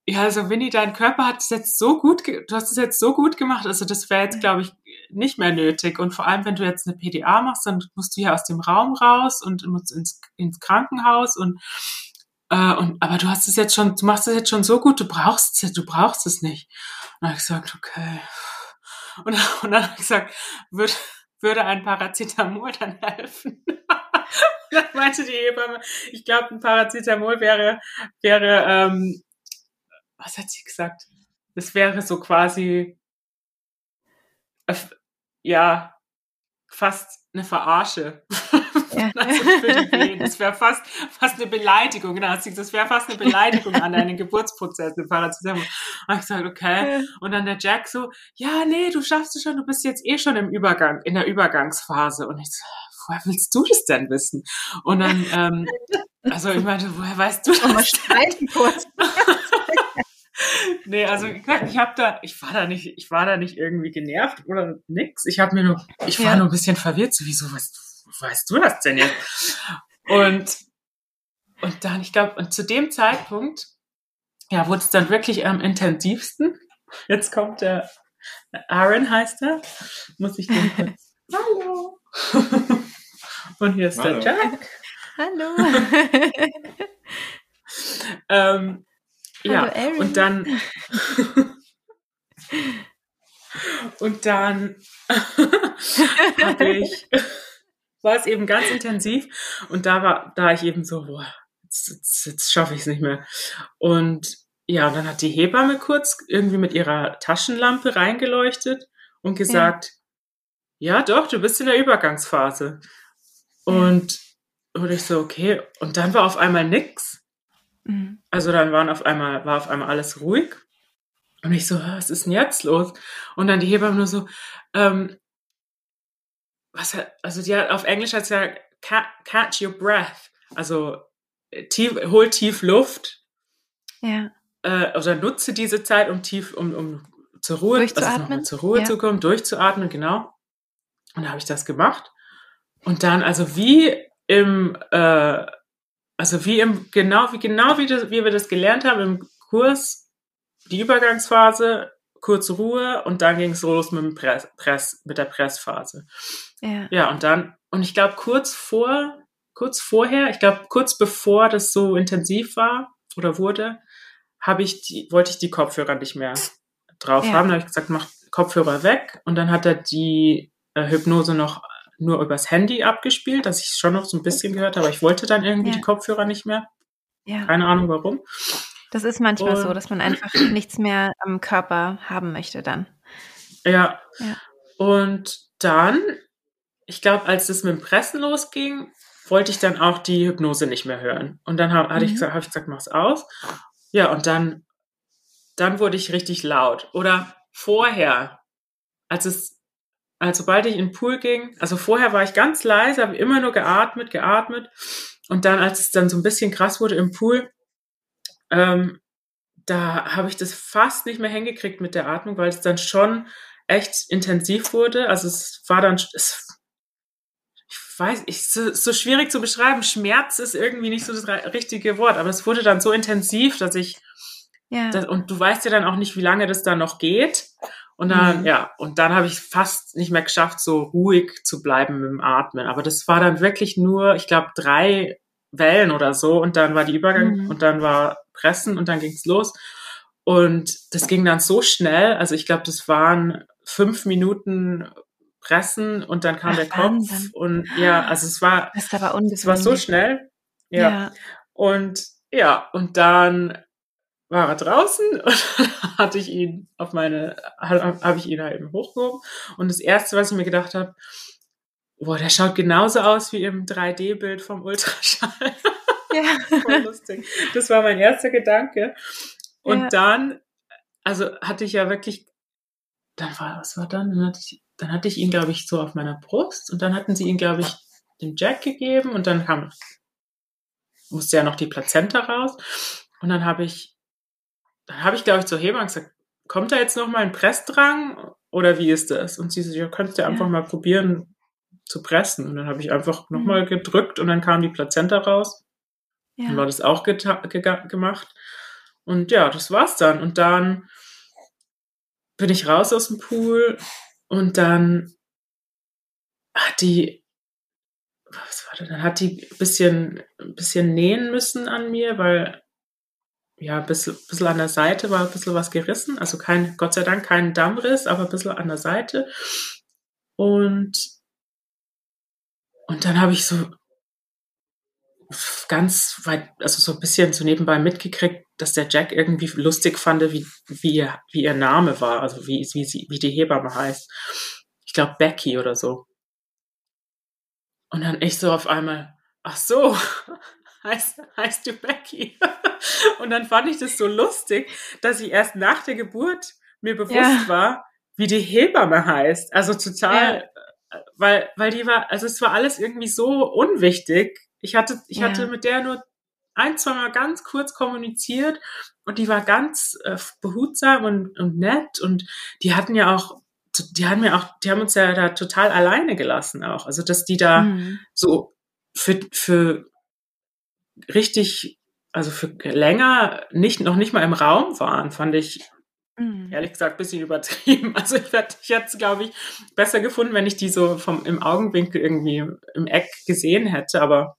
ja, also Winnie, dein Körper hat es jetzt so gut, du hast es jetzt so gut gemacht, also das wäre jetzt, glaube ich, nicht mehr nötig. Und vor allem, wenn du jetzt eine PDA machst, dann musst du ja aus dem Raum raus und musst ins, ins Krankenhaus und äh, und aber du hast es jetzt schon, du machst es jetzt schon so gut, du brauchst es, du brauchst es nicht. Und dann habe ich gesagt, okay. Und, und dann habe ich gesagt, würde, würde ein Paracetamol dann helfen? dann meinte die Hebamme, ich glaube, ein Paracetamol wäre, wäre ähm, was hat sie gesagt? Das wäre so quasi, äh, ja, fast eine Verarsche. Ja. das wäre fast, fast eine Beleidigung. Genau, das wäre fast eine Beleidigung an deinen Geburtsprozess im Paracetamol. Und ich gesagt, okay. Und dann der Jack so, ja, nee, du schaffst es schon, du bist jetzt eh schon im Übergang, in der Übergangsphase. Und ich so, woher willst du das denn wissen? Und dann, ähm, also ich meinte, woher weißt du das? Mal streiten kurz nee, also ich habe da, ich war da nicht, ich war da nicht irgendwie genervt oder nix. Ich habe mir nur, ich war ja. nur ein bisschen verwirrt, so wieso, was weißt du das denn jetzt? Und und dann, ich glaube, und zu dem Zeitpunkt, ja, wurde es dann wirklich am intensivsten. Jetzt kommt der Aaron heißt er. Muss ich den kurz. Hallo. und hier ist Hallo. der Jack. Hallo. ähm, ja, Hallo, und dann und dann habe ich war es eben ganz intensiv. Und da war da ich eben so boah, jetzt, jetzt, jetzt schaffe ich es nicht mehr. Und ja und dann hat die Hebamme kurz irgendwie mit ihrer Taschenlampe reingeleuchtet und gesagt ja, ja doch du bist in der Übergangsphase. Und und ich so okay. Und dann war auf einmal nix. Mhm. Also dann waren auf einmal, war auf einmal alles ruhig. Und ich so, was ist denn jetzt los? Und dann die Hebamme nur so, ähm, was also die hat auf Englisch sie ja catch your breath. Also tief, hol tief Luft. Ja. Äh, oder nutze diese Zeit, um tief, um, um zur Ruhe, also zur Ruhe ja. zu kommen, durchzuatmen, genau. Und da habe ich das gemacht. Und dann, also wie im äh, also wie im, genau, wie genau wie, das, wie wir das gelernt haben im Kurs, die Übergangsphase, kurze Ruhe und dann ging es los mit, dem Press, Press, mit der Pressphase. Ja. ja, und dann, und ich glaube, kurz vor, kurz vorher, ich glaube, kurz bevor das so intensiv war oder wurde, habe ich die, wollte ich die Kopfhörer nicht mehr drauf ja. haben. Da habe ich gesagt, mach Kopfhörer weg. Und dann hat er die äh, Hypnose noch nur übers Handy abgespielt, dass ich schon noch so ein bisschen gehört habe, aber ich wollte dann irgendwie ja. die Kopfhörer nicht mehr. Ja. Keine Ahnung warum. Das ist manchmal und, so, dass man einfach nichts mehr am Körper haben möchte dann. Ja. ja. Und dann, ich glaube, als das mit dem Pressen losging, wollte ich dann auch die Hypnose nicht mehr hören. Und dann habe mhm. ich, gesagt, hab ich gesagt, mach's aus. Ja, und dann, dann wurde ich richtig laut. Oder vorher, als es also sobald ich in den Pool ging, also vorher war ich ganz leise, habe immer nur geatmet, geatmet. Und dann, als es dann so ein bisschen krass wurde im Pool, ähm, da habe ich das fast nicht mehr hingekriegt mit der Atmung, weil es dann schon echt intensiv wurde. Also es war dann, es, ich weiß, ich, so, so schwierig zu beschreiben. Schmerz ist irgendwie nicht so das richtige Wort, aber es wurde dann so intensiv, dass ich, ja. Das, und du weißt ja dann auch nicht, wie lange das dann noch geht. Und dann, mhm. ja, und dann habe ich fast nicht mehr geschafft, so ruhig zu bleiben mit dem Atmen. Aber das war dann wirklich nur, ich glaube, drei Wellen oder so und dann war die Übergang mhm. und dann war pressen und dann ging's los. Und das ging dann so schnell, also ich glaube, das waren fünf Minuten pressen und dann kam Ach, der Kopf Wahnsinn. und ja, also es war, das es war so schnell. Ja. ja. Und ja, und dann war er draußen und hatte ich ihn auf meine, habe ich ihn da eben hochgehoben. Und das erste, was ich mir gedacht habe, boah, der schaut genauso aus wie im 3D-Bild vom Ultraschall. Ja. Voll lustig. Das war mein erster Gedanke. Und ja. dann, also hatte ich ja wirklich, dann war, was war dann? Dann hatte ich, dann hatte ich ihn, glaube ich, so auf meiner Brust und dann hatten sie ihn, glaube ich, dem Jack gegeben und dann kam, musste ja noch die Plazenta raus. Und dann habe ich, dann habe ich, glaube ich, zur Hebamme gesagt, kommt da jetzt noch mal ein Pressdrang oder wie ist das? Und sie so, ja, könntest du ja. einfach mal probieren zu pressen. Und dann habe ich einfach mhm. nochmal gedrückt und dann kam die Plazenta raus. Ja. Dann war das auch gemacht. Und ja, das war's dann. Und dann bin ich raus aus dem Pool und dann hat die, was war das? Dann hat die ein bisschen, ein bisschen nähen müssen an mir, weil ja, ein bisschen, bisschen an der Seite war ein bisschen was gerissen. Also kein, Gott sei Dank kein Dammriss, aber ein bisschen an der Seite. Und, und dann habe ich so ganz weit, also so ein bisschen so nebenbei mitgekriegt, dass der Jack irgendwie lustig fand, wie, wie, ihr, wie ihr Name war, also wie, wie, sie, wie die Hebamme heißt. Ich glaube Becky oder so. Und dann ich so auf einmal, ach so, heißt, heißt du Becky? Und dann fand ich das so lustig, dass ich erst nach der Geburt mir bewusst ja. war, wie die Hebamme heißt. Also total, ja. weil, weil die war, also es war alles irgendwie so unwichtig. Ich hatte, ich ja. hatte mit der nur ein, zwei Mal ganz kurz kommuniziert und die war ganz äh, behutsam und, und nett und die hatten ja auch, die haben ja auch, die haben uns ja da total alleine gelassen auch. Also dass die da mhm. so für, für richtig, also für länger nicht, noch nicht mal im Raum waren, fand ich mhm. ehrlich gesagt ein bisschen übertrieben. Also ich, hätte ich es, glaube ich, besser gefunden, wenn ich die so vom, im Augenwinkel irgendwie im Eck gesehen hätte, aber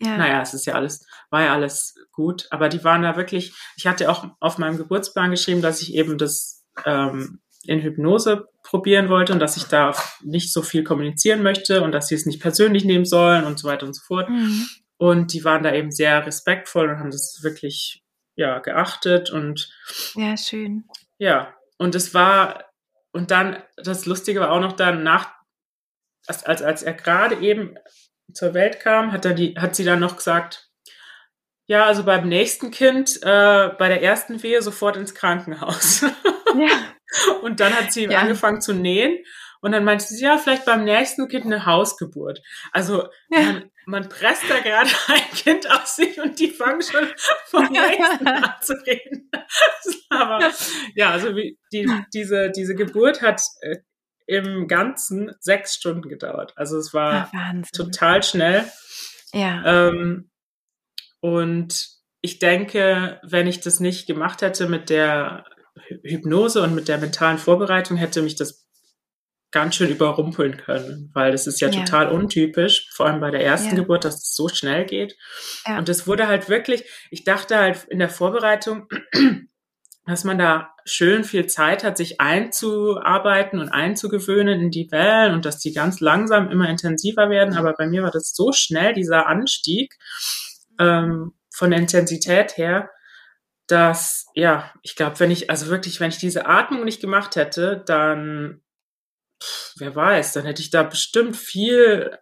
ja. Naja, es ist ja alles, war ja alles gut. Aber die waren da wirklich, ich hatte auch auf meinem Geburtsplan geschrieben, dass ich eben das ähm, in Hypnose probieren wollte und dass ich da nicht so viel kommunizieren möchte und dass sie es nicht persönlich nehmen sollen und so weiter und so fort. Mhm. Und die waren da eben sehr respektvoll und haben das wirklich ja geachtet und ja schön. Ja und es war und dann das Lustige war auch noch dann nach als als, als er gerade eben zur Welt kam, hat, er die, hat sie dann noch gesagt, ja, also beim nächsten Kind, äh, bei der ersten Wehe sofort ins Krankenhaus. Ja. Und dann hat sie ja. angefangen zu nähen und dann meinte sie, ja, vielleicht beim nächsten Kind eine Hausgeburt. Also ja. man, man presst da gerade ein Kind aus sich und die fangen schon vom nächsten an zu reden. Aber ja, also wie, die, diese, diese Geburt hat äh, im Ganzen sechs Stunden gedauert. Also es war Ach, total schnell. Ja. Ähm, und ich denke, wenn ich das nicht gemacht hätte mit der Hypnose und mit der mentalen Vorbereitung, hätte mich das ganz schön überrumpeln können, weil das ist ja, ja. total untypisch, vor allem bei der ersten ja. Geburt, dass es so schnell geht. Ja. Und es wurde halt wirklich, ich dachte halt in der Vorbereitung, dass man da schön viel Zeit hat, sich einzuarbeiten und einzugewöhnen in die Wellen und dass die ganz langsam immer intensiver werden. Aber bei mir war das so schnell, dieser Anstieg ähm, von der Intensität her, dass, ja, ich glaube, wenn ich, also wirklich, wenn ich diese Atmung nicht gemacht hätte, dann, pff, wer weiß, dann hätte ich da bestimmt viel,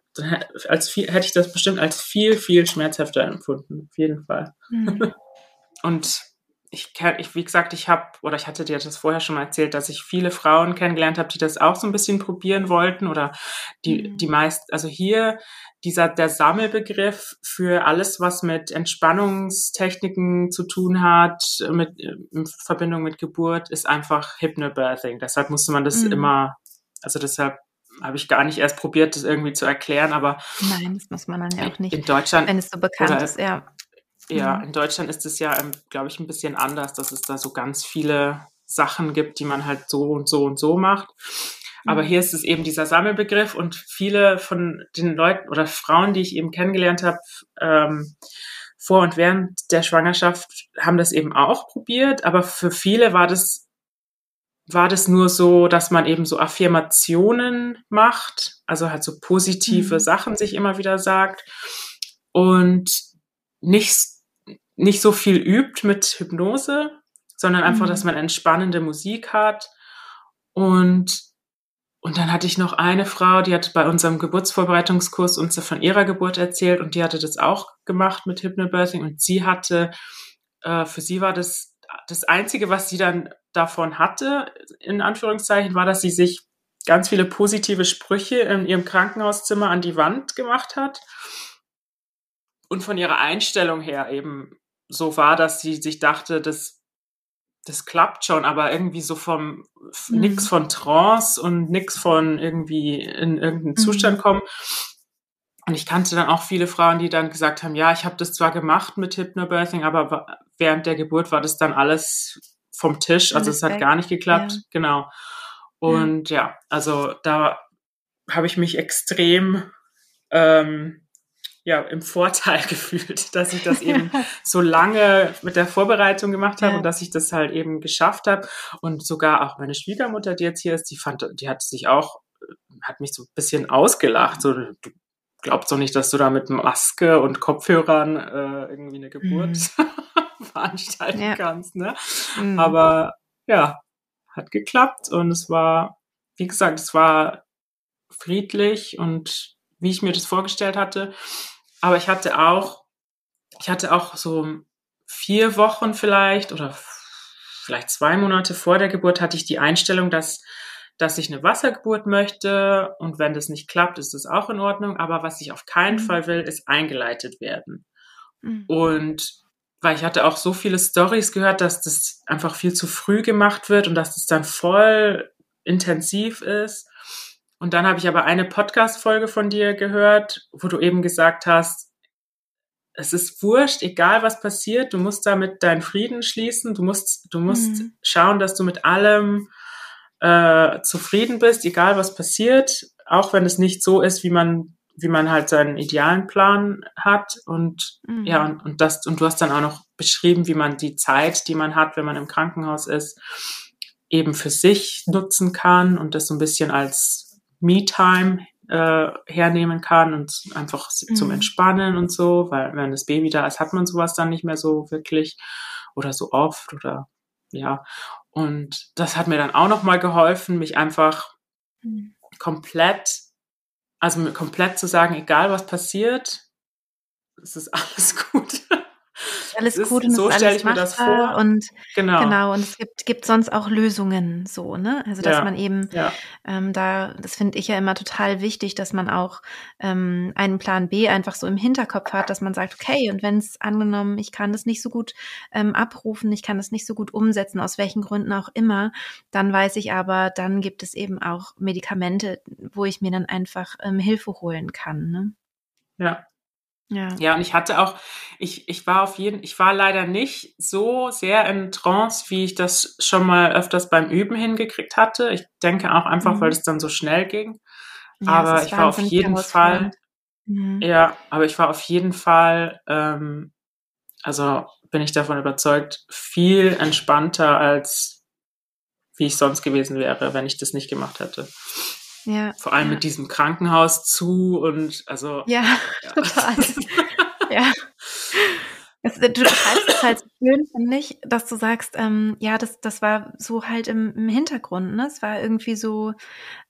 als viel, hätte ich das bestimmt als viel, viel schmerzhafter empfunden, auf jeden Fall. Mhm. und ich, ich, wie gesagt, ich habe, oder ich hatte dir das vorher schon mal erzählt, dass ich viele Frauen kennengelernt habe, die das auch so ein bisschen probieren wollten oder die, mhm. die meist, also hier dieser, der Sammelbegriff für alles, was mit Entspannungstechniken zu tun hat, mit, in Verbindung mit Geburt, ist einfach Hypnobirthing. Deshalb musste man das mhm. immer, also deshalb habe ich gar nicht erst probiert, das irgendwie zu erklären, aber. Nein, das muss man dann ja auch nicht. In Deutschland. Wenn es so bekannt ist, ja. Ja, mhm. in Deutschland ist es ja, ähm, glaube ich, ein bisschen anders, dass es da so ganz viele Sachen gibt, die man halt so und so und so macht. Aber mhm. hier ist es eben dieser Sammelbegriff und viele von den Leuten oder Frauen, die ich eben kennengelernt habe, ähm, vor und während der Schwangerschaft haben das eben auch probiert, aber für viele war das war das nur so, dass man eben so Affirmationen macht, also halt so positive mhm. Sachen sich immer wieder sagt und nicht, nicht so viel übt mit Hypnose, sondern einfach, mhm. dass man entspannende Musik hat. Und, und dann hatte ich noch eine Frau, die hat bei unserem Geburtsvorbereitungskurs uns von ihrer Geburt erzählt und die hatte das auch gemacht mit Hypnobirthing und sie hatte, äh, für sie war das das Einzige, was sie dann davon hatte, in Anführungszeichen, war, dass sie sich ganz viele positive Sprüche in ihrem Krankenhauszimmer an die Wand gemacht hat. Und von ihrer Einstellung her eben so war, dass sie sich dachte, das, das klappt schon, aber irgendwie so vom mhm. nix von Trance und nix von irgendwie in irgendeinen mhm. Zustand kommen. Und ich kannte dann auch viele Frauen, die dann gesagt haben, ja, ich habe das zwar gemacht mit Hypnobirthing, aber während der Geburt war das dann alles vom Tisch. Also es hat gar nicht geklappt. Ja. Genau. Und ja. ja, also da habe ich mich extrem ähm, ja, im Vorteil gefühlt, dass ich das eben so lange mit der Vorbereitung gemacht habe ja. und dass ich das halt eben geschafft habe. Und sogar auch meine Schwiegermutter, die jetzt hier ist, die fand, die hat sich auch, hat mich so ein bisschen ausgelacht. So, du glaubst doch nicht, dass du da mit Maske und Kopfhörern äh, irgendwie eine Geburt mhm. veranstalten ja. kannst. Ne? Mhm. Aber ja, hat geklappt und es war, wie gesagt, es war friedlich und wie ich mir das vorgestellt hatte. Aber ich hatte auch, ich hatte auch so vier Wochen vielleicht oder vielleicht zwei Monate vor der Geburt hatte ich die Einstellung, dass dass ich eine Wassergeburt möchte und wenn das nicht klappt, ist das auch in Ordnung. Aber was ich auf keinen mhm. Fall will, ist eingeleitet werden. Mhm. Und weil ich hatte auch so viele Stories gehört, dass das einfach viel zu früh gemacht wird und dass das dann voll intensiv ist. Und dann habe ich aber eine Podcast-Folge von dir gehört, wo du eben gesagt hast, es ist wurscht, egal was passiert, du musst damit deinen Frieden schließen, du musst, du musst mhm. schauen, dass du mit allem äh, zufrieden bist, egal was passiert, auch wenn es nicht so ist, wie man wie man halt seinen idealen Plan hat und mhm. ja und, und das und du hast dann auch noch beschrieben, wie man die Zeit, die man hat, wenn man im Krankenhaus ist, eben für sich nutzen kann und das so ein bisschen als Me-Time äh, hernehmen kann und einfach mhm. zum Entspannen und so, weil wenn das Baby da ist, hat man sowas dann nicht mehr so wirklich oder so oft oder ja. Und das hat mir dann auch nochmal geholfen, mich einfach mhm. komplett, also komplett zu sagen, egal was passiert, es ist alles gut alles gut und so stelle ich mir das vor. Und genau. genau, und es gibt, gibt sonst auch Lösungen so, ne? Also dass ja. man eben ja. ähm, da, das finde ich ja immer total wichtig, dass man auch ähm, einen Plan B einfach so im Hinterkopf hat, dass man sagt, okay, und wenn es angenommen, ich kann das nicht so gut ähm, abrufen, ich kann das nicht so gut umsetzen, aus welchen Gründen auch immer, dann weiß ich aber, dann gibt es eben auch Medikamente, wo ich mir dann einfach ähm, Hilfe holen kann. Ne? Ja, ja. Ja, und ich hatte auch, ich, ich war auf jeden, ich war leider nicht so sehr in Trance, wie ich das schon mal öfters beim Üben hingekriegt hatte. Ich denke auch einfach, mhm. weil es dann so schnell ging. Ja, aber ich war auf jeden Fall, mhm. ja, aber ich war auf jeden Fall, ähm, also bin ich davon überzeugt, viel entspannter als wie ich sonst gewesen wäre, wenn ich das nicht gemacht hätte. Ja. Vor allem ja. mit diesem Krankenhaus zu und also. Ja, ja. total. ja. Es, du schreibst es halt so schön, finde ich, dass du sagst, ähm, ja, das, das war so halt im, im Hintergrund, ne? Es war irgendwie so,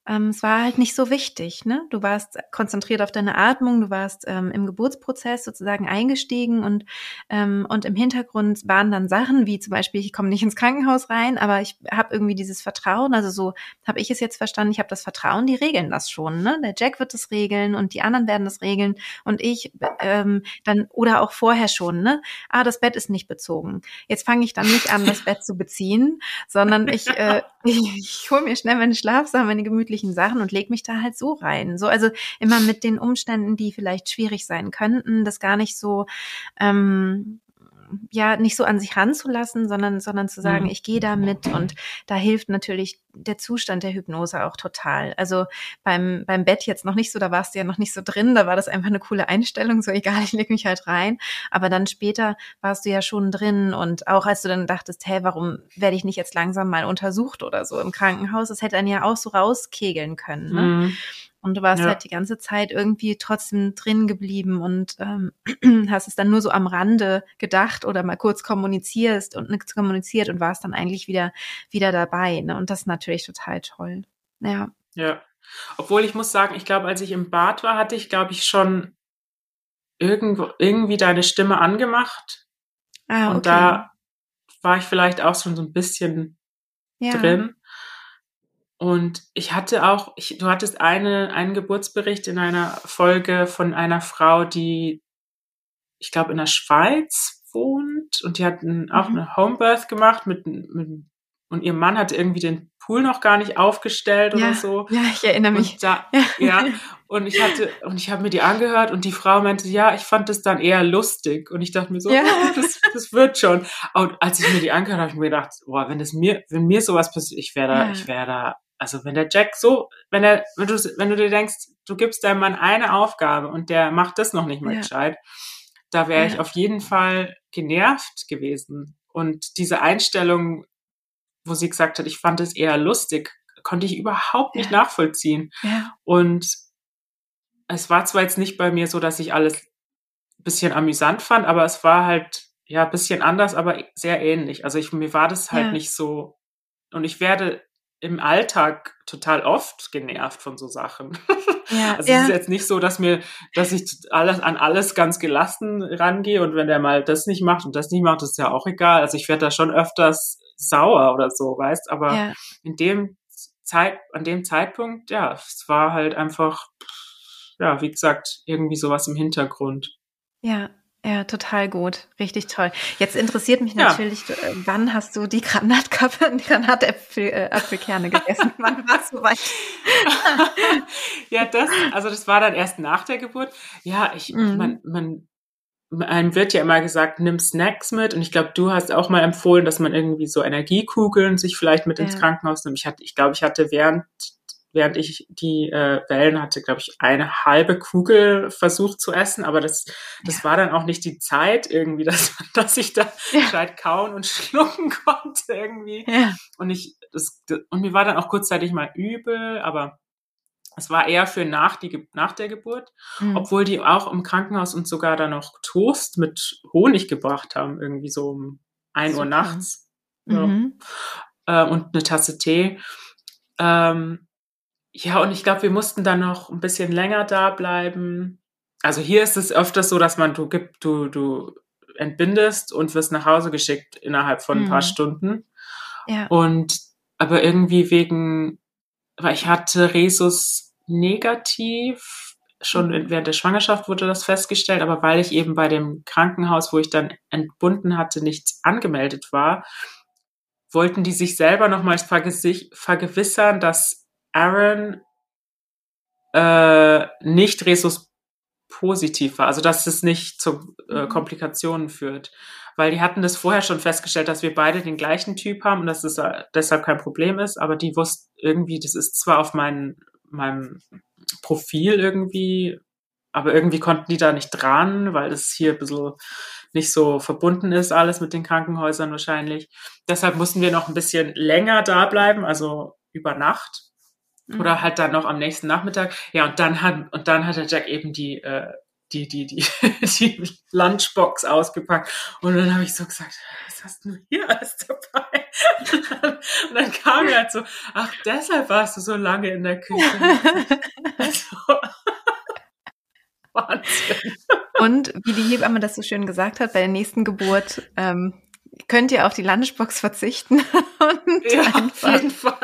ähm, es war halt nicht so wichtig. Ne? Du warst konzentriert auf deine Atmung, du warst ähm, im Geburtsprozess sozusagen eingestiegen und, ähm, und im Hintergrund waren dann Sachen wie zum Beispiel, ich komme nicht ins Krankenhaus rein, aber ich habe irgendwie dieses Vertrauen, also so habe ich es jetzt verstanden, ich habe das Vertrauen, die regeln das schon. Ne? Der Jack wird das regeln und die anderen werden das regeln und ich ähm, dann oder auch vorher schon, ne? Ah, das Bett ist nicht bezogen. Jetzt fange ich dann nicht an, das Bett zu beziehen, sondern ich, äh, ich, ich hole mir schnell meine Schlafsachen, meine gemütlichen Sachen und leg mich da halt so rein. So, also immer mit den Umständen, die vielleicht schwierig sein könnten, das gar nicht so, ähm, ja, nicht so an sich ranzulassen, sondern, sondern zu sagen, mhm. ich gehe da mit und da hilft natürlich der Zustand der Hypnose auch total. Also beim, beim Bett jetzt noch nicht so, da warst du ja noch nicht so drin, da war das einfach eine coole Einstellung, so egal, ich leg mich halt rein. Aber dann später warst du ja schon drin und auch als du dann dachtest, hey, warum werde ich nicht jetzt langsam mal untersucht oder so im Krankenhaus, das hätte dann ja auch so rauskegeln können. Ne? Mhm. Und du warst ja. halt die ganze Zeit irgendwie trotzdem drin geblieben und ähm, hast es dann nur so am Rande gedacht oder mal kurz kommunizierst und nichts kommuniziert und warst dann eigentlich wieder, wieder dabei. Ne? Und das ist natürlich total toll. Ja. Ja. Obwohl ich muss sagen, ich glaube, als ich im Bad war, hatte ich, glaube ich, schon irgendwo, irgendwie deine Stimme angemacht. Ah, okay. Und da war ich vielleicht auch schon so ein bisschen ja. drin. Und ich hatte auch, ich, du hattest eine, einen Geburtsbericht in einer Folge von einer Frau, die, ich glaube, in der Schweiz wohnt und die hat ein, auch mhm. eine Homebirth gemacht mit, mit, und ihr Mann hat irgendwie den Pool noch gar nicht aufgestellt ja, oder so. Ja, ich erinnere mich. Und da, ja. Und ich hatte, und ich habe mir die angehört und die Frau meinte, ja, ich fand das dann eher lustig. Und ich dachte mir so, ja. oh, das, das wird schon. Und als ich mir die angehört habe, habe ich mir gedacht, boah, wenn das mir, wenn mir sowas passiert, ich wäre da, ja. ich wäre da also wenn der Jack so, wenn er, wenn du, wenn du dir denkst, du gibst deinem Mann eine Aufgabe und der macht das noch nicht mal ja. gescheit, da wäre ja. ich auf jeden Fall genervt gewesen. Und diese Einstellung, wo sie gesagt hat, ich fand es eher lustig, konnte ich überhaupt nicht ja. nachvollziehen. Und es war zwar jetzt nicht bei mir so, dass ich alles ein bisschen amüsant fand, aber es war halt ja ein bisschen anders, aber sehr ähnlich. Also ich, mir war das halt nicht so. Und ich werde im Alltag total oft genervt von so Sachen. Ja, also ja. es ist jetzt nicht so, dass mir, dass ich alles an alles ganz gelassen rangehe und wenn der mal das nicht macht und das nicht macht, ist ja auch egal. Also ich werde da schon öfters sauer oder so, weißt, aber ja. in dem Zeit, an dem Zeitpunkt, ja, es war halt einfach, ja, wie gesagt, irgendwie sowas im Hintergrund. Ja, ja, total gut. Richtig toll. Jetzt interessiert mich natürlich, ja. Äh, wann hast du die Granatkappe und Granatapfelkerne äh, gegessen? wann warst du weit? ja, das, also das war dann erst nach der Geburt. Ja, ich, mhm. man, man, einem wird ja immer gesagt, nimm Snacks mit. Und ich glaube, du hast auch mal empfohlen, dass man irgendwie so Energiekugeln sich vielleicht mit ja. ins Krankenhaus nimmt. Ich hatte, ich glaube, ich hatte während während ich die äh, Wellen hatte, glaube ich, eine halbe Kugel versucht zu essen, aber das, das ja. war dann auch nicht die Zeit irgendwie, dass, dass ich da ja. gescheit kauen und schlucken konnte irgendwie. Ja. Und ich, das, und mir war dann auch kurzzeitig mal übel, aber es war eher für nach, die, nach der Geburt, mhm. obwohl die auch im Krankenhaus uns sogar dann noch Toast mit Honig gebracht haben, irgendwie so um ein Super. Uhr nachts. Mhm. Ja. Äh, und eine Tasse Tee. Ähm, ja, und ich glaube, wir mussten dann noch ein bisschen länger da bleiben. Also hier ist es öfters so, dass man, du gibst, du, du entbindest und wirst nach Hause geschickt innerhalb von ein paar mhm. Stunden. Ja. Und aber irgendwie wegen, weil ich hatte Resus negativ, schon mhm. während der Schwangerschaft wurde das festgestellt, aber weil ich eben bei dem Krankenhaus, wo ich dann entbunden hatte, nicht angemeldet war, wollten die sich selber nochmals vergewissern, dass Aaron äh, nicht Resus positiv war, also dass es nicht zu äh, mhm. Komplikationen führt. Weil die hatten das vorher schon festgestellt, dass wir beide den gleichen Typ haben und dass es äh, deshalb kein Problem ist, aber die wussten irgendwie, das ist zwar auf mein, meinem Profil irgendwie, aber irgendwie konnten die da nicht dran, weil das hier ein bisschen nicht so verbunden ist, alles mit den Krankenhäusern wahrscheinlich. Deshalb mussten wir noch ein bisschen länger da bleiben, also über Nacht. Oder mhm. halt dann noch am nächsten Nachmittag. Ja, und dann hat, und dann hat der Jack eben die, äh, die, die, die, die Lunchbox ausgepackt. Und dann habe ich so gesagt, was hast du hier alles dabei? Und dann, und dann kam er halt so, ach, deshalb warst du so lange in der Küche. Also, Wahnsinn. Und wie die Hebamme das so schön gesagt hat, bei der nächsten Geburt ähm, könnt ihr auf die Lunchbox verzichten und ja, einfach,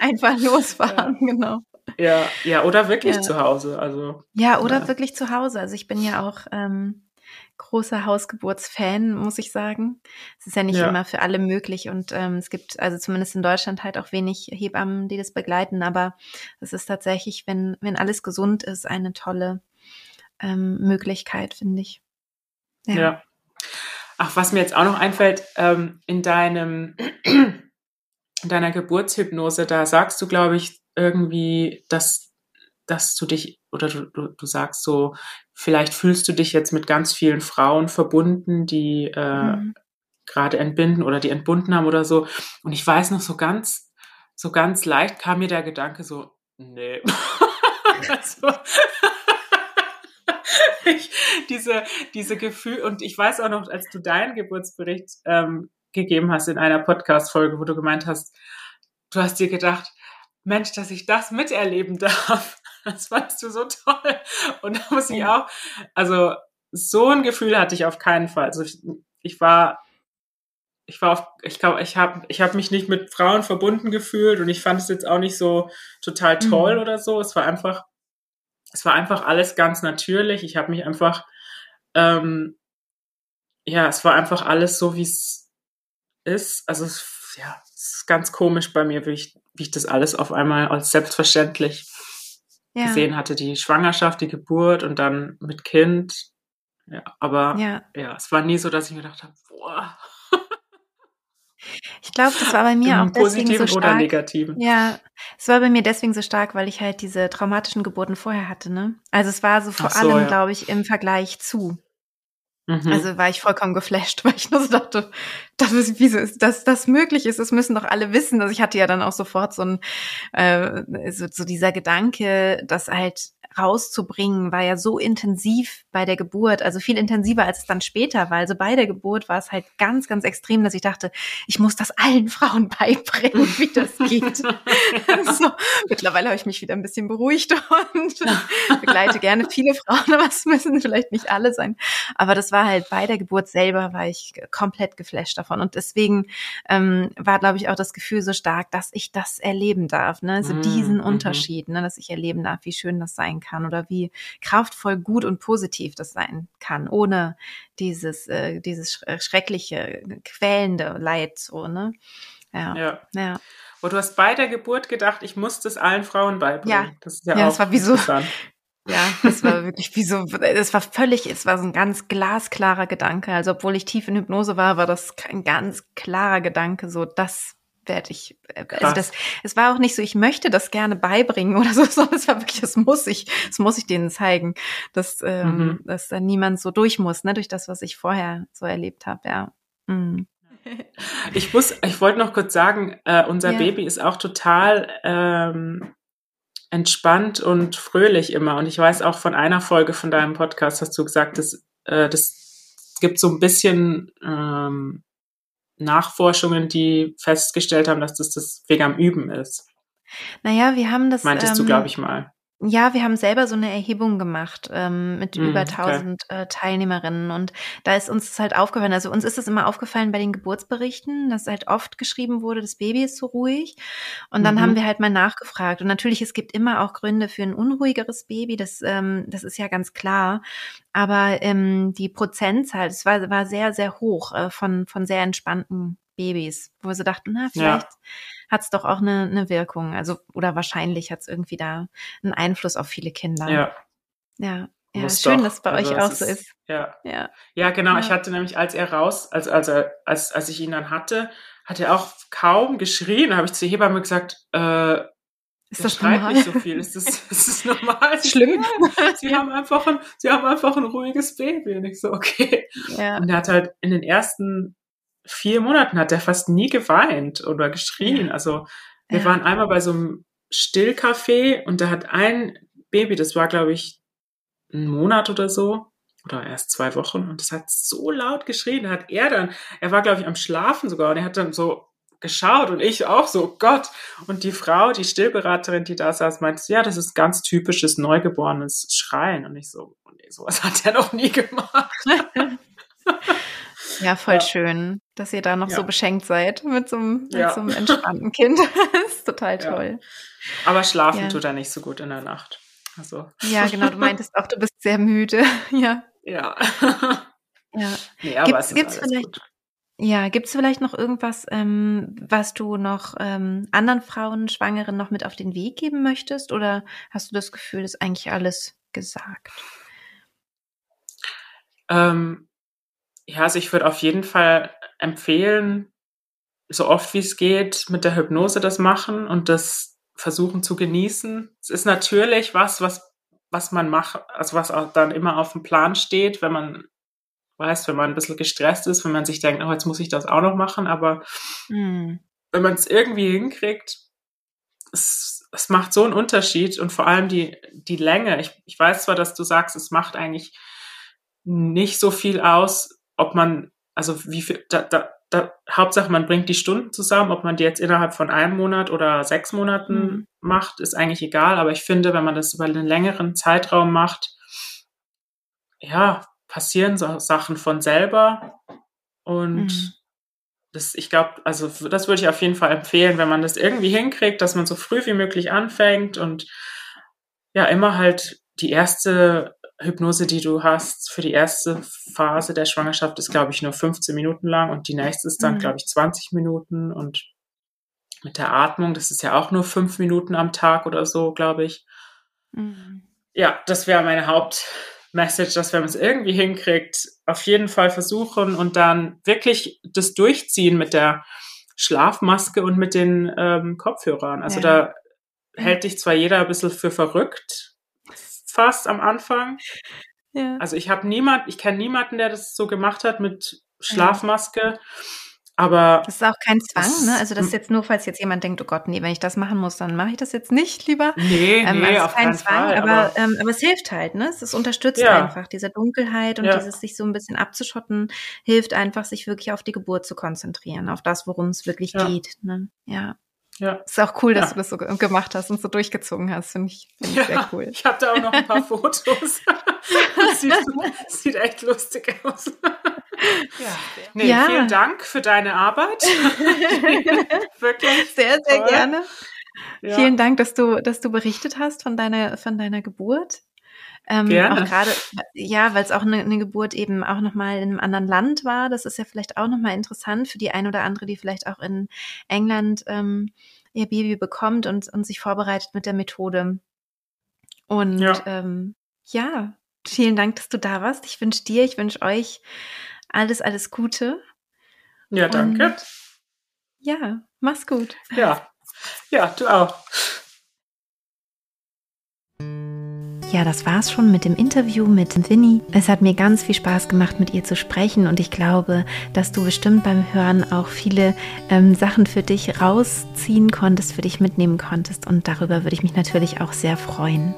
einfach losfahren, ja. genau. Ja, ja, oder wirklich ja. zu Hause. Also ja, oder ja. wirklich zu Hause. Also ich bin ja auch ähm, großer Hausgeburtsfan, muss ich sagen. Es ist ja nicht immer für alle möglich und ähm, es gibt also zumindest in Deutschland halt auch wenig Hebammen, die das begleiten. Aber es ist tatsächlich, wenn wenn alles gesund ist, eine tolle ähm, Möglichkeit, finde ich. ja. Ach, was mir jetzt auch noch einfällt, ähm, in deinem, in deiner Geburtshypnose, da sagst du, glaube ich, irgendwie, dass, dass du dich, oder du, du, du sagst so, vielleicht fühlst du dich jetzt mit ganz vielen Frauen verbunden, die äh, mhm. gerade entbinden oder die entbunden haben oder so. Und ich weiß noch so ganz, so ganz leicht kam mir der Gedanke so, nee. also, ich, diese, diese Gefühl, und ich weiß auch noch, als du deinen Geburtsbericht ähm, gegeben hast in einer Podcast-Folge, wo du gemeint hast, du hast dir gedacht, Mensch, dass ich das miterleben darf. Das fandst du so toll. Und da muss ich auch, also so ein Gefühl hatte ich auf keinen Fall. Also ich, ich war, ich war auf, ich glaube, ich habe ich hab mich nicht mit Frauen verbunden gefühlt und ich fand es jetzt auch nicht so total toll mhm. oder so. Es war einfach, es war einfach alles ganz natürlich. Ich habe mich einfach, ähm, ja, es war einfach alles so, wie es ist. Also ja, es ist ganz komisch bei mir, wie ich, wie ich das alles auf einmal als selbstverständlich ja. gesehen hatte. Die Schwangerschaft, die Geburt und dann mit Kind. Ja, aber ja. ja, es war nie so, dass ich mir gedacht habe, boah. Ich glaube, das war bei mir auch deswegen so stark. oder negativen. Ja, es war bei mir deswegen so stark, weil ich halt diese traumatischen Geburten vorher hatte, ne? Also es war so vor so, allem, ja. glaube ich, im Vergleich zu. Mhm. Also war ich vollkommen geflasht, weil ich nur so dachte, das ist, wieso ist das, das möglich ist, das müssen doch alle wissen. Also ich hatte ja dann auch sofort so ein, äh, so, so dieser Gedanke, dass halt rauszubringen, war ja so intensiv bei der Geburt, also viel intensiver als es dann später war. Also bei der Geburt war es halt ganz, ganz extrem, dass ich dachte, ich muss das allen Frauen beibringen, wie das geht. so, mittlerweile habe ich mich wieder ein bisschen beruhigt und begleite gerne viele Frauen, aber es müssen vielleicht nicht alle sein. Aber das war halt bei der Geburt selber, war ich komplett geflasht davon. Und deswegen ähm, war, glaube ich, auch das Gefühl so stark, dass ich das erleben darf. Ne? Also mm, diesen mhm. Unterschied, ne? dass ich erleben darf, wie schön das sein kann oder wie kraftvoll, gut und positiv das sein kann, ohne dieses, äh, dieses schreckliche, quälende Leid, so, ne? Ja. ja. ja. Und du hast bei der Geburt gedacht, ich muss das allen Frauen beibringen. Ja, das ist ja, ja auch das war wie so, ja, das war wirklich wie so, es war völlig, es war so ein ganz glasklarer Gedanke. Also obwohl ich tief in Hypnose war, war das ein ganz klarer Gedanke, so das werde ich, äh, also das, es war auch nicht so, ich möchte das gerne beibringen oder so, sondern es war wirklich, das muss ich, das muss ich denen zeigen, dass, ähm, mhm. dass da niemand so durch muss, ne, durch das, was ich vorher so erlebt habe, ja. Mhm. Ich muss, ich wollte noch kurz sagen, äh, unser ja. Baby ist auch total ähm, entspannt und fröhlich immer. Und ich weiß auch von einer Folge von deinem Podcast hast du gesagt, dass äh, das gibt so ein bisschen ähm, Nachforschungen, die festgestellt haben, dass das das Weg am Üben ist. Naja, wir haben das. Meintest ähm, du, glaube ich, mal. Ja, wir haben selber so eine Erhebung gemacht ähm, mit mm, über 1000 okay. äh, Teilnehmerinnen und da ist uns das halt aufgefallen. Also uns ist es immer aufgefallen bei den Geburtsberichten, dass halt oft geschrieben wurde, das Baby ist so ruhig. Und dann mhm. haben wir halt mal nachgefragt. Und natürlich, es gibt immer auch Gründe für ein unruhigeres Baby, das, ähm, das ist ja ganz klar. Aber ähm, die Prozentzahl, es war, war sehr, sehr hoch äh, von, von sehr entspannten Babys, wo wir so dachten, na, vielleicht ja. Hat es doch auch eine, eine Wirkung. Also, oder wahrscheinlich hat es irgendwie da einen Einfluss auf viele Kinder. Ja. Ja. Ja, Muss schön, doch. dass bei also euch auch ist, so ist. Ja. Ja, ja genau. Ja. Ich hatte nämlich, als er raus, als, als, er, als, als ich ihn dann hatte, hat er auch kaum geschrien. Da habe ich zur Hebamme gesagt, äh, ist das schreit normal? nicht so viel. Ist das, ist das normal? Schlimm. Sie haben einfach ein, sie haben einfach ein ruhiges Baby. Und ich so, okay. Ja. Und er hat halt in den ersten vier Monaten hat er fast nie geweint oder geschrien. Ja. Also wir ja. waren einmal bei so einem Stillcafé und da hat ein Baby, das war glaube ich ein Monat oder so oder erst zwei Wochen und das hat so laut geschrien. Da hat er dann, er war glaube ich am Schlafen sogar und er hat dann so geschaut und ich auch so, oh Gott. Und die Frau, die Stillberaterin, die da saß, meinte, ja, das ist ganz typisches neugeborenes Schreien. Und ich so, nee, sowas hat er noch nie gemacht. Ja, voll ja. schön, dass ihr da noch ja. so beschenkt seid mit so einem, mit so einem entspannten Kind. das ist total toll. Aber schlafen tut er nicht so gut in der Nacht. Also. Ja, genau, du meintest auch, du bist sehr müde. ja. Ja. ja. Nee, aber gibt's, es gibt's vielleicht, gut. Ja, gibt's vielleicht noch irgendwas, ähm, was du noch ähm, anderen Frauen, Schwangeren noch mit auf den Weg geben möchtest? Oder hast du das Gefühl, ist eigentlich alles gesagt? Ähm, ja, also ich würde auf jeden Fall empfehlen, so oft wie es geht mit der Hypnose das machen und das versuchen zu genießen. Es ist natürlich was, was, was man macht, also was auch dann immer auf dem Plan steht, wenn man weiß, wenn man ein bisschen gestresst ist, wenn man sich denkt, oh, jetzt muss ich das auch noch machen, aber mhm. wenn man es irgendwie hinkriegt, es, es macht so einen Unterschied und vor allem die, die Länge. Ich, ich weiß zwar, dass du sagst, es macht eigentlich nicht so viel aus, ob man, also wie viel, da, da, da, Hauptsache man bringt die Stunden zusammen, ob man die jetzt innerhalb von einem Monat oder sechs Monaten mhm. macht, ist eigentlich egal. Aber ich finde, wenn man das über einen längeren Zeitraum macht, ja, passieren so Sachen von selber. Und mhm. das, ich glaube, also das würde ich auf jeden Fall empfehlen, wenn man das irgendwie hinkriegt, dass man so früh wie möglich anfängt und ja, immer halt die erste Hypnose, die du hast für die erste Phase der Schwangerschaft, ist, glaube ich, nur 15 Minuten lang und die nächste ist dann, mhm. glaube ich, 20 Minuten und mit der Atmung, das ist ja auch nur fünf Minuten am Tag oder so, glaube ich. Mhm. Ja, das wäre meine Hauptmessage, dass wenn man es irgendwie hinkriegt, auf jeden Fall versuchen und dann wirklich das durchziehen mit der Schlafmaske und mit den ähm, Kopfhörern. Also ja. da hält dich zwar jeder ein bisschen für verrückt, fast am Anfang. Ja. Also ich habe niemand, ich kenne niemanden, der das so gemacht hat mit Schlafmaske. Aber das ist auch kein Zwang, ne? Also das ist jetzt nur, falls jetzt jemand denkt, oh Gott, nee, wenn ich das machen muss, dann mache ich das jetzt nicht lieber. Nee, ähm, nee, also auf kein Zwang, Fall, aber, aber, ähm, aber es hilft halt, ne? Es unterstützt ja. einfach diese Dunkelheit und ja. dieses sich so ein bisschen abzuschotten, hilft einfach, sich wirklich auf die Geburt zu konzentrieren, auf das, worum es wirklich ja. geht. Ne? Ja. Ja. Ist auch cool, dass ja. du das so gemacht hast und so durchgezogen hast. Finde ich, find ich ja, sehr cool. Ich habe da auch noch ein paar Fotos. das sieht, sieht, echt lustig aus. Ja. Nee, ja. Vielen Dank für deine Arbeit. Wirklich. Sehr, sehr toll. gerne. Ja. Vielen Dank, dass du, dass du berichtet hast von deiner, von deiner Geburt. Ähm, Gerne. Auch gerade, ja, weil es auch eine, eine Geburt eben auch nochmal in einem anderen Land war. Das ist ja vielleicht auch nochmal interessant für die ein oder andere, die vielleicht auch in England ähm, ihr Baby bekommt und, und sich vorbereitet mit der Methode. Und ja. Ähm, ja, vielen Dank, dass du da warst. Ich wünsche dir, ich wünsche euch alles, alles Gute. Ja, danke. Und, ja, mach's gut. Ja, ja, du auch. Ja, das war's schon mit dem Interview mit Winnie. Es hat mir ganz viel Spaß gemacht, mit ihr zu sprechen und ich glaube, dass du bestimmt beim Hören auch viele ähm, Sachen für dich rausziehen konntest, für dich mitnehmen konntest und darüber würde ich mich natürlich auch sehr freuen.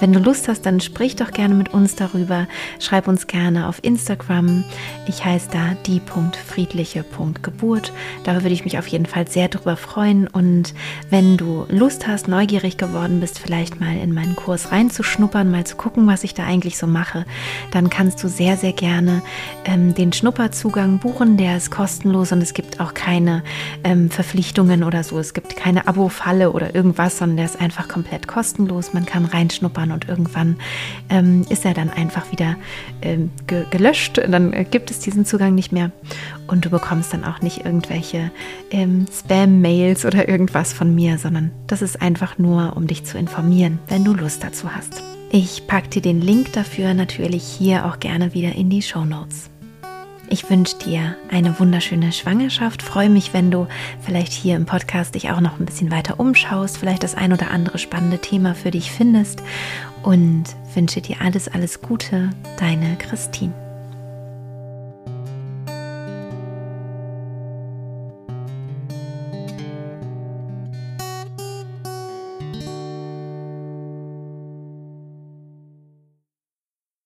Wenn du Lust hast, dann sprich doch gerne mit uns darüber. Schreib uns gerne auf Instagram. Ich heiße da die.friedliche.geburt. Da würde ich mich auf jeden Fall sehr darüber freuen und wenn du Lust hast, neugierig geworden bist, vielleicht mal in meinen Kurs reinzuschnuppern, reinzuschnuppern, mal zu gucken, was ich da eigentlich so mache, dann kannst du sehr, sehr gerne ähm, den Schnupperzugang buchen. Der ist kostenlos und es gibt auch keine ähm, Verpflichtungen oder so. Es gibt keine Abo-Falle oder irgendwas, sondern der ist einfach komplett kostenlos. Man kann reinschnuppern und irgendwann ähm, ist er dann einfach wieder ähm, ge gelöscht. Dann äh, gibt es diesen Zugang nicht mehr und du bekommst dann auch nicht irgendwelche ähm, Spam-Mails oder irgendwas von mir, sondern das ist einfach nur, um dich zu informieren, wenn du Lust dazu hast. Ich packe dir den Link dafür natürlich hier auch gerne wieder in die Show Notes. Ich wünsche dir eine wunderschöne Schwangerschaft. Freue mich, wenn du vielleicht hier im Podcast dich auch noch ein bisschen weiter umschaust, vielleicht das ein oder andere spannende Thema für dich findest und wünsche dir alles, alles Gute. Deine Christine.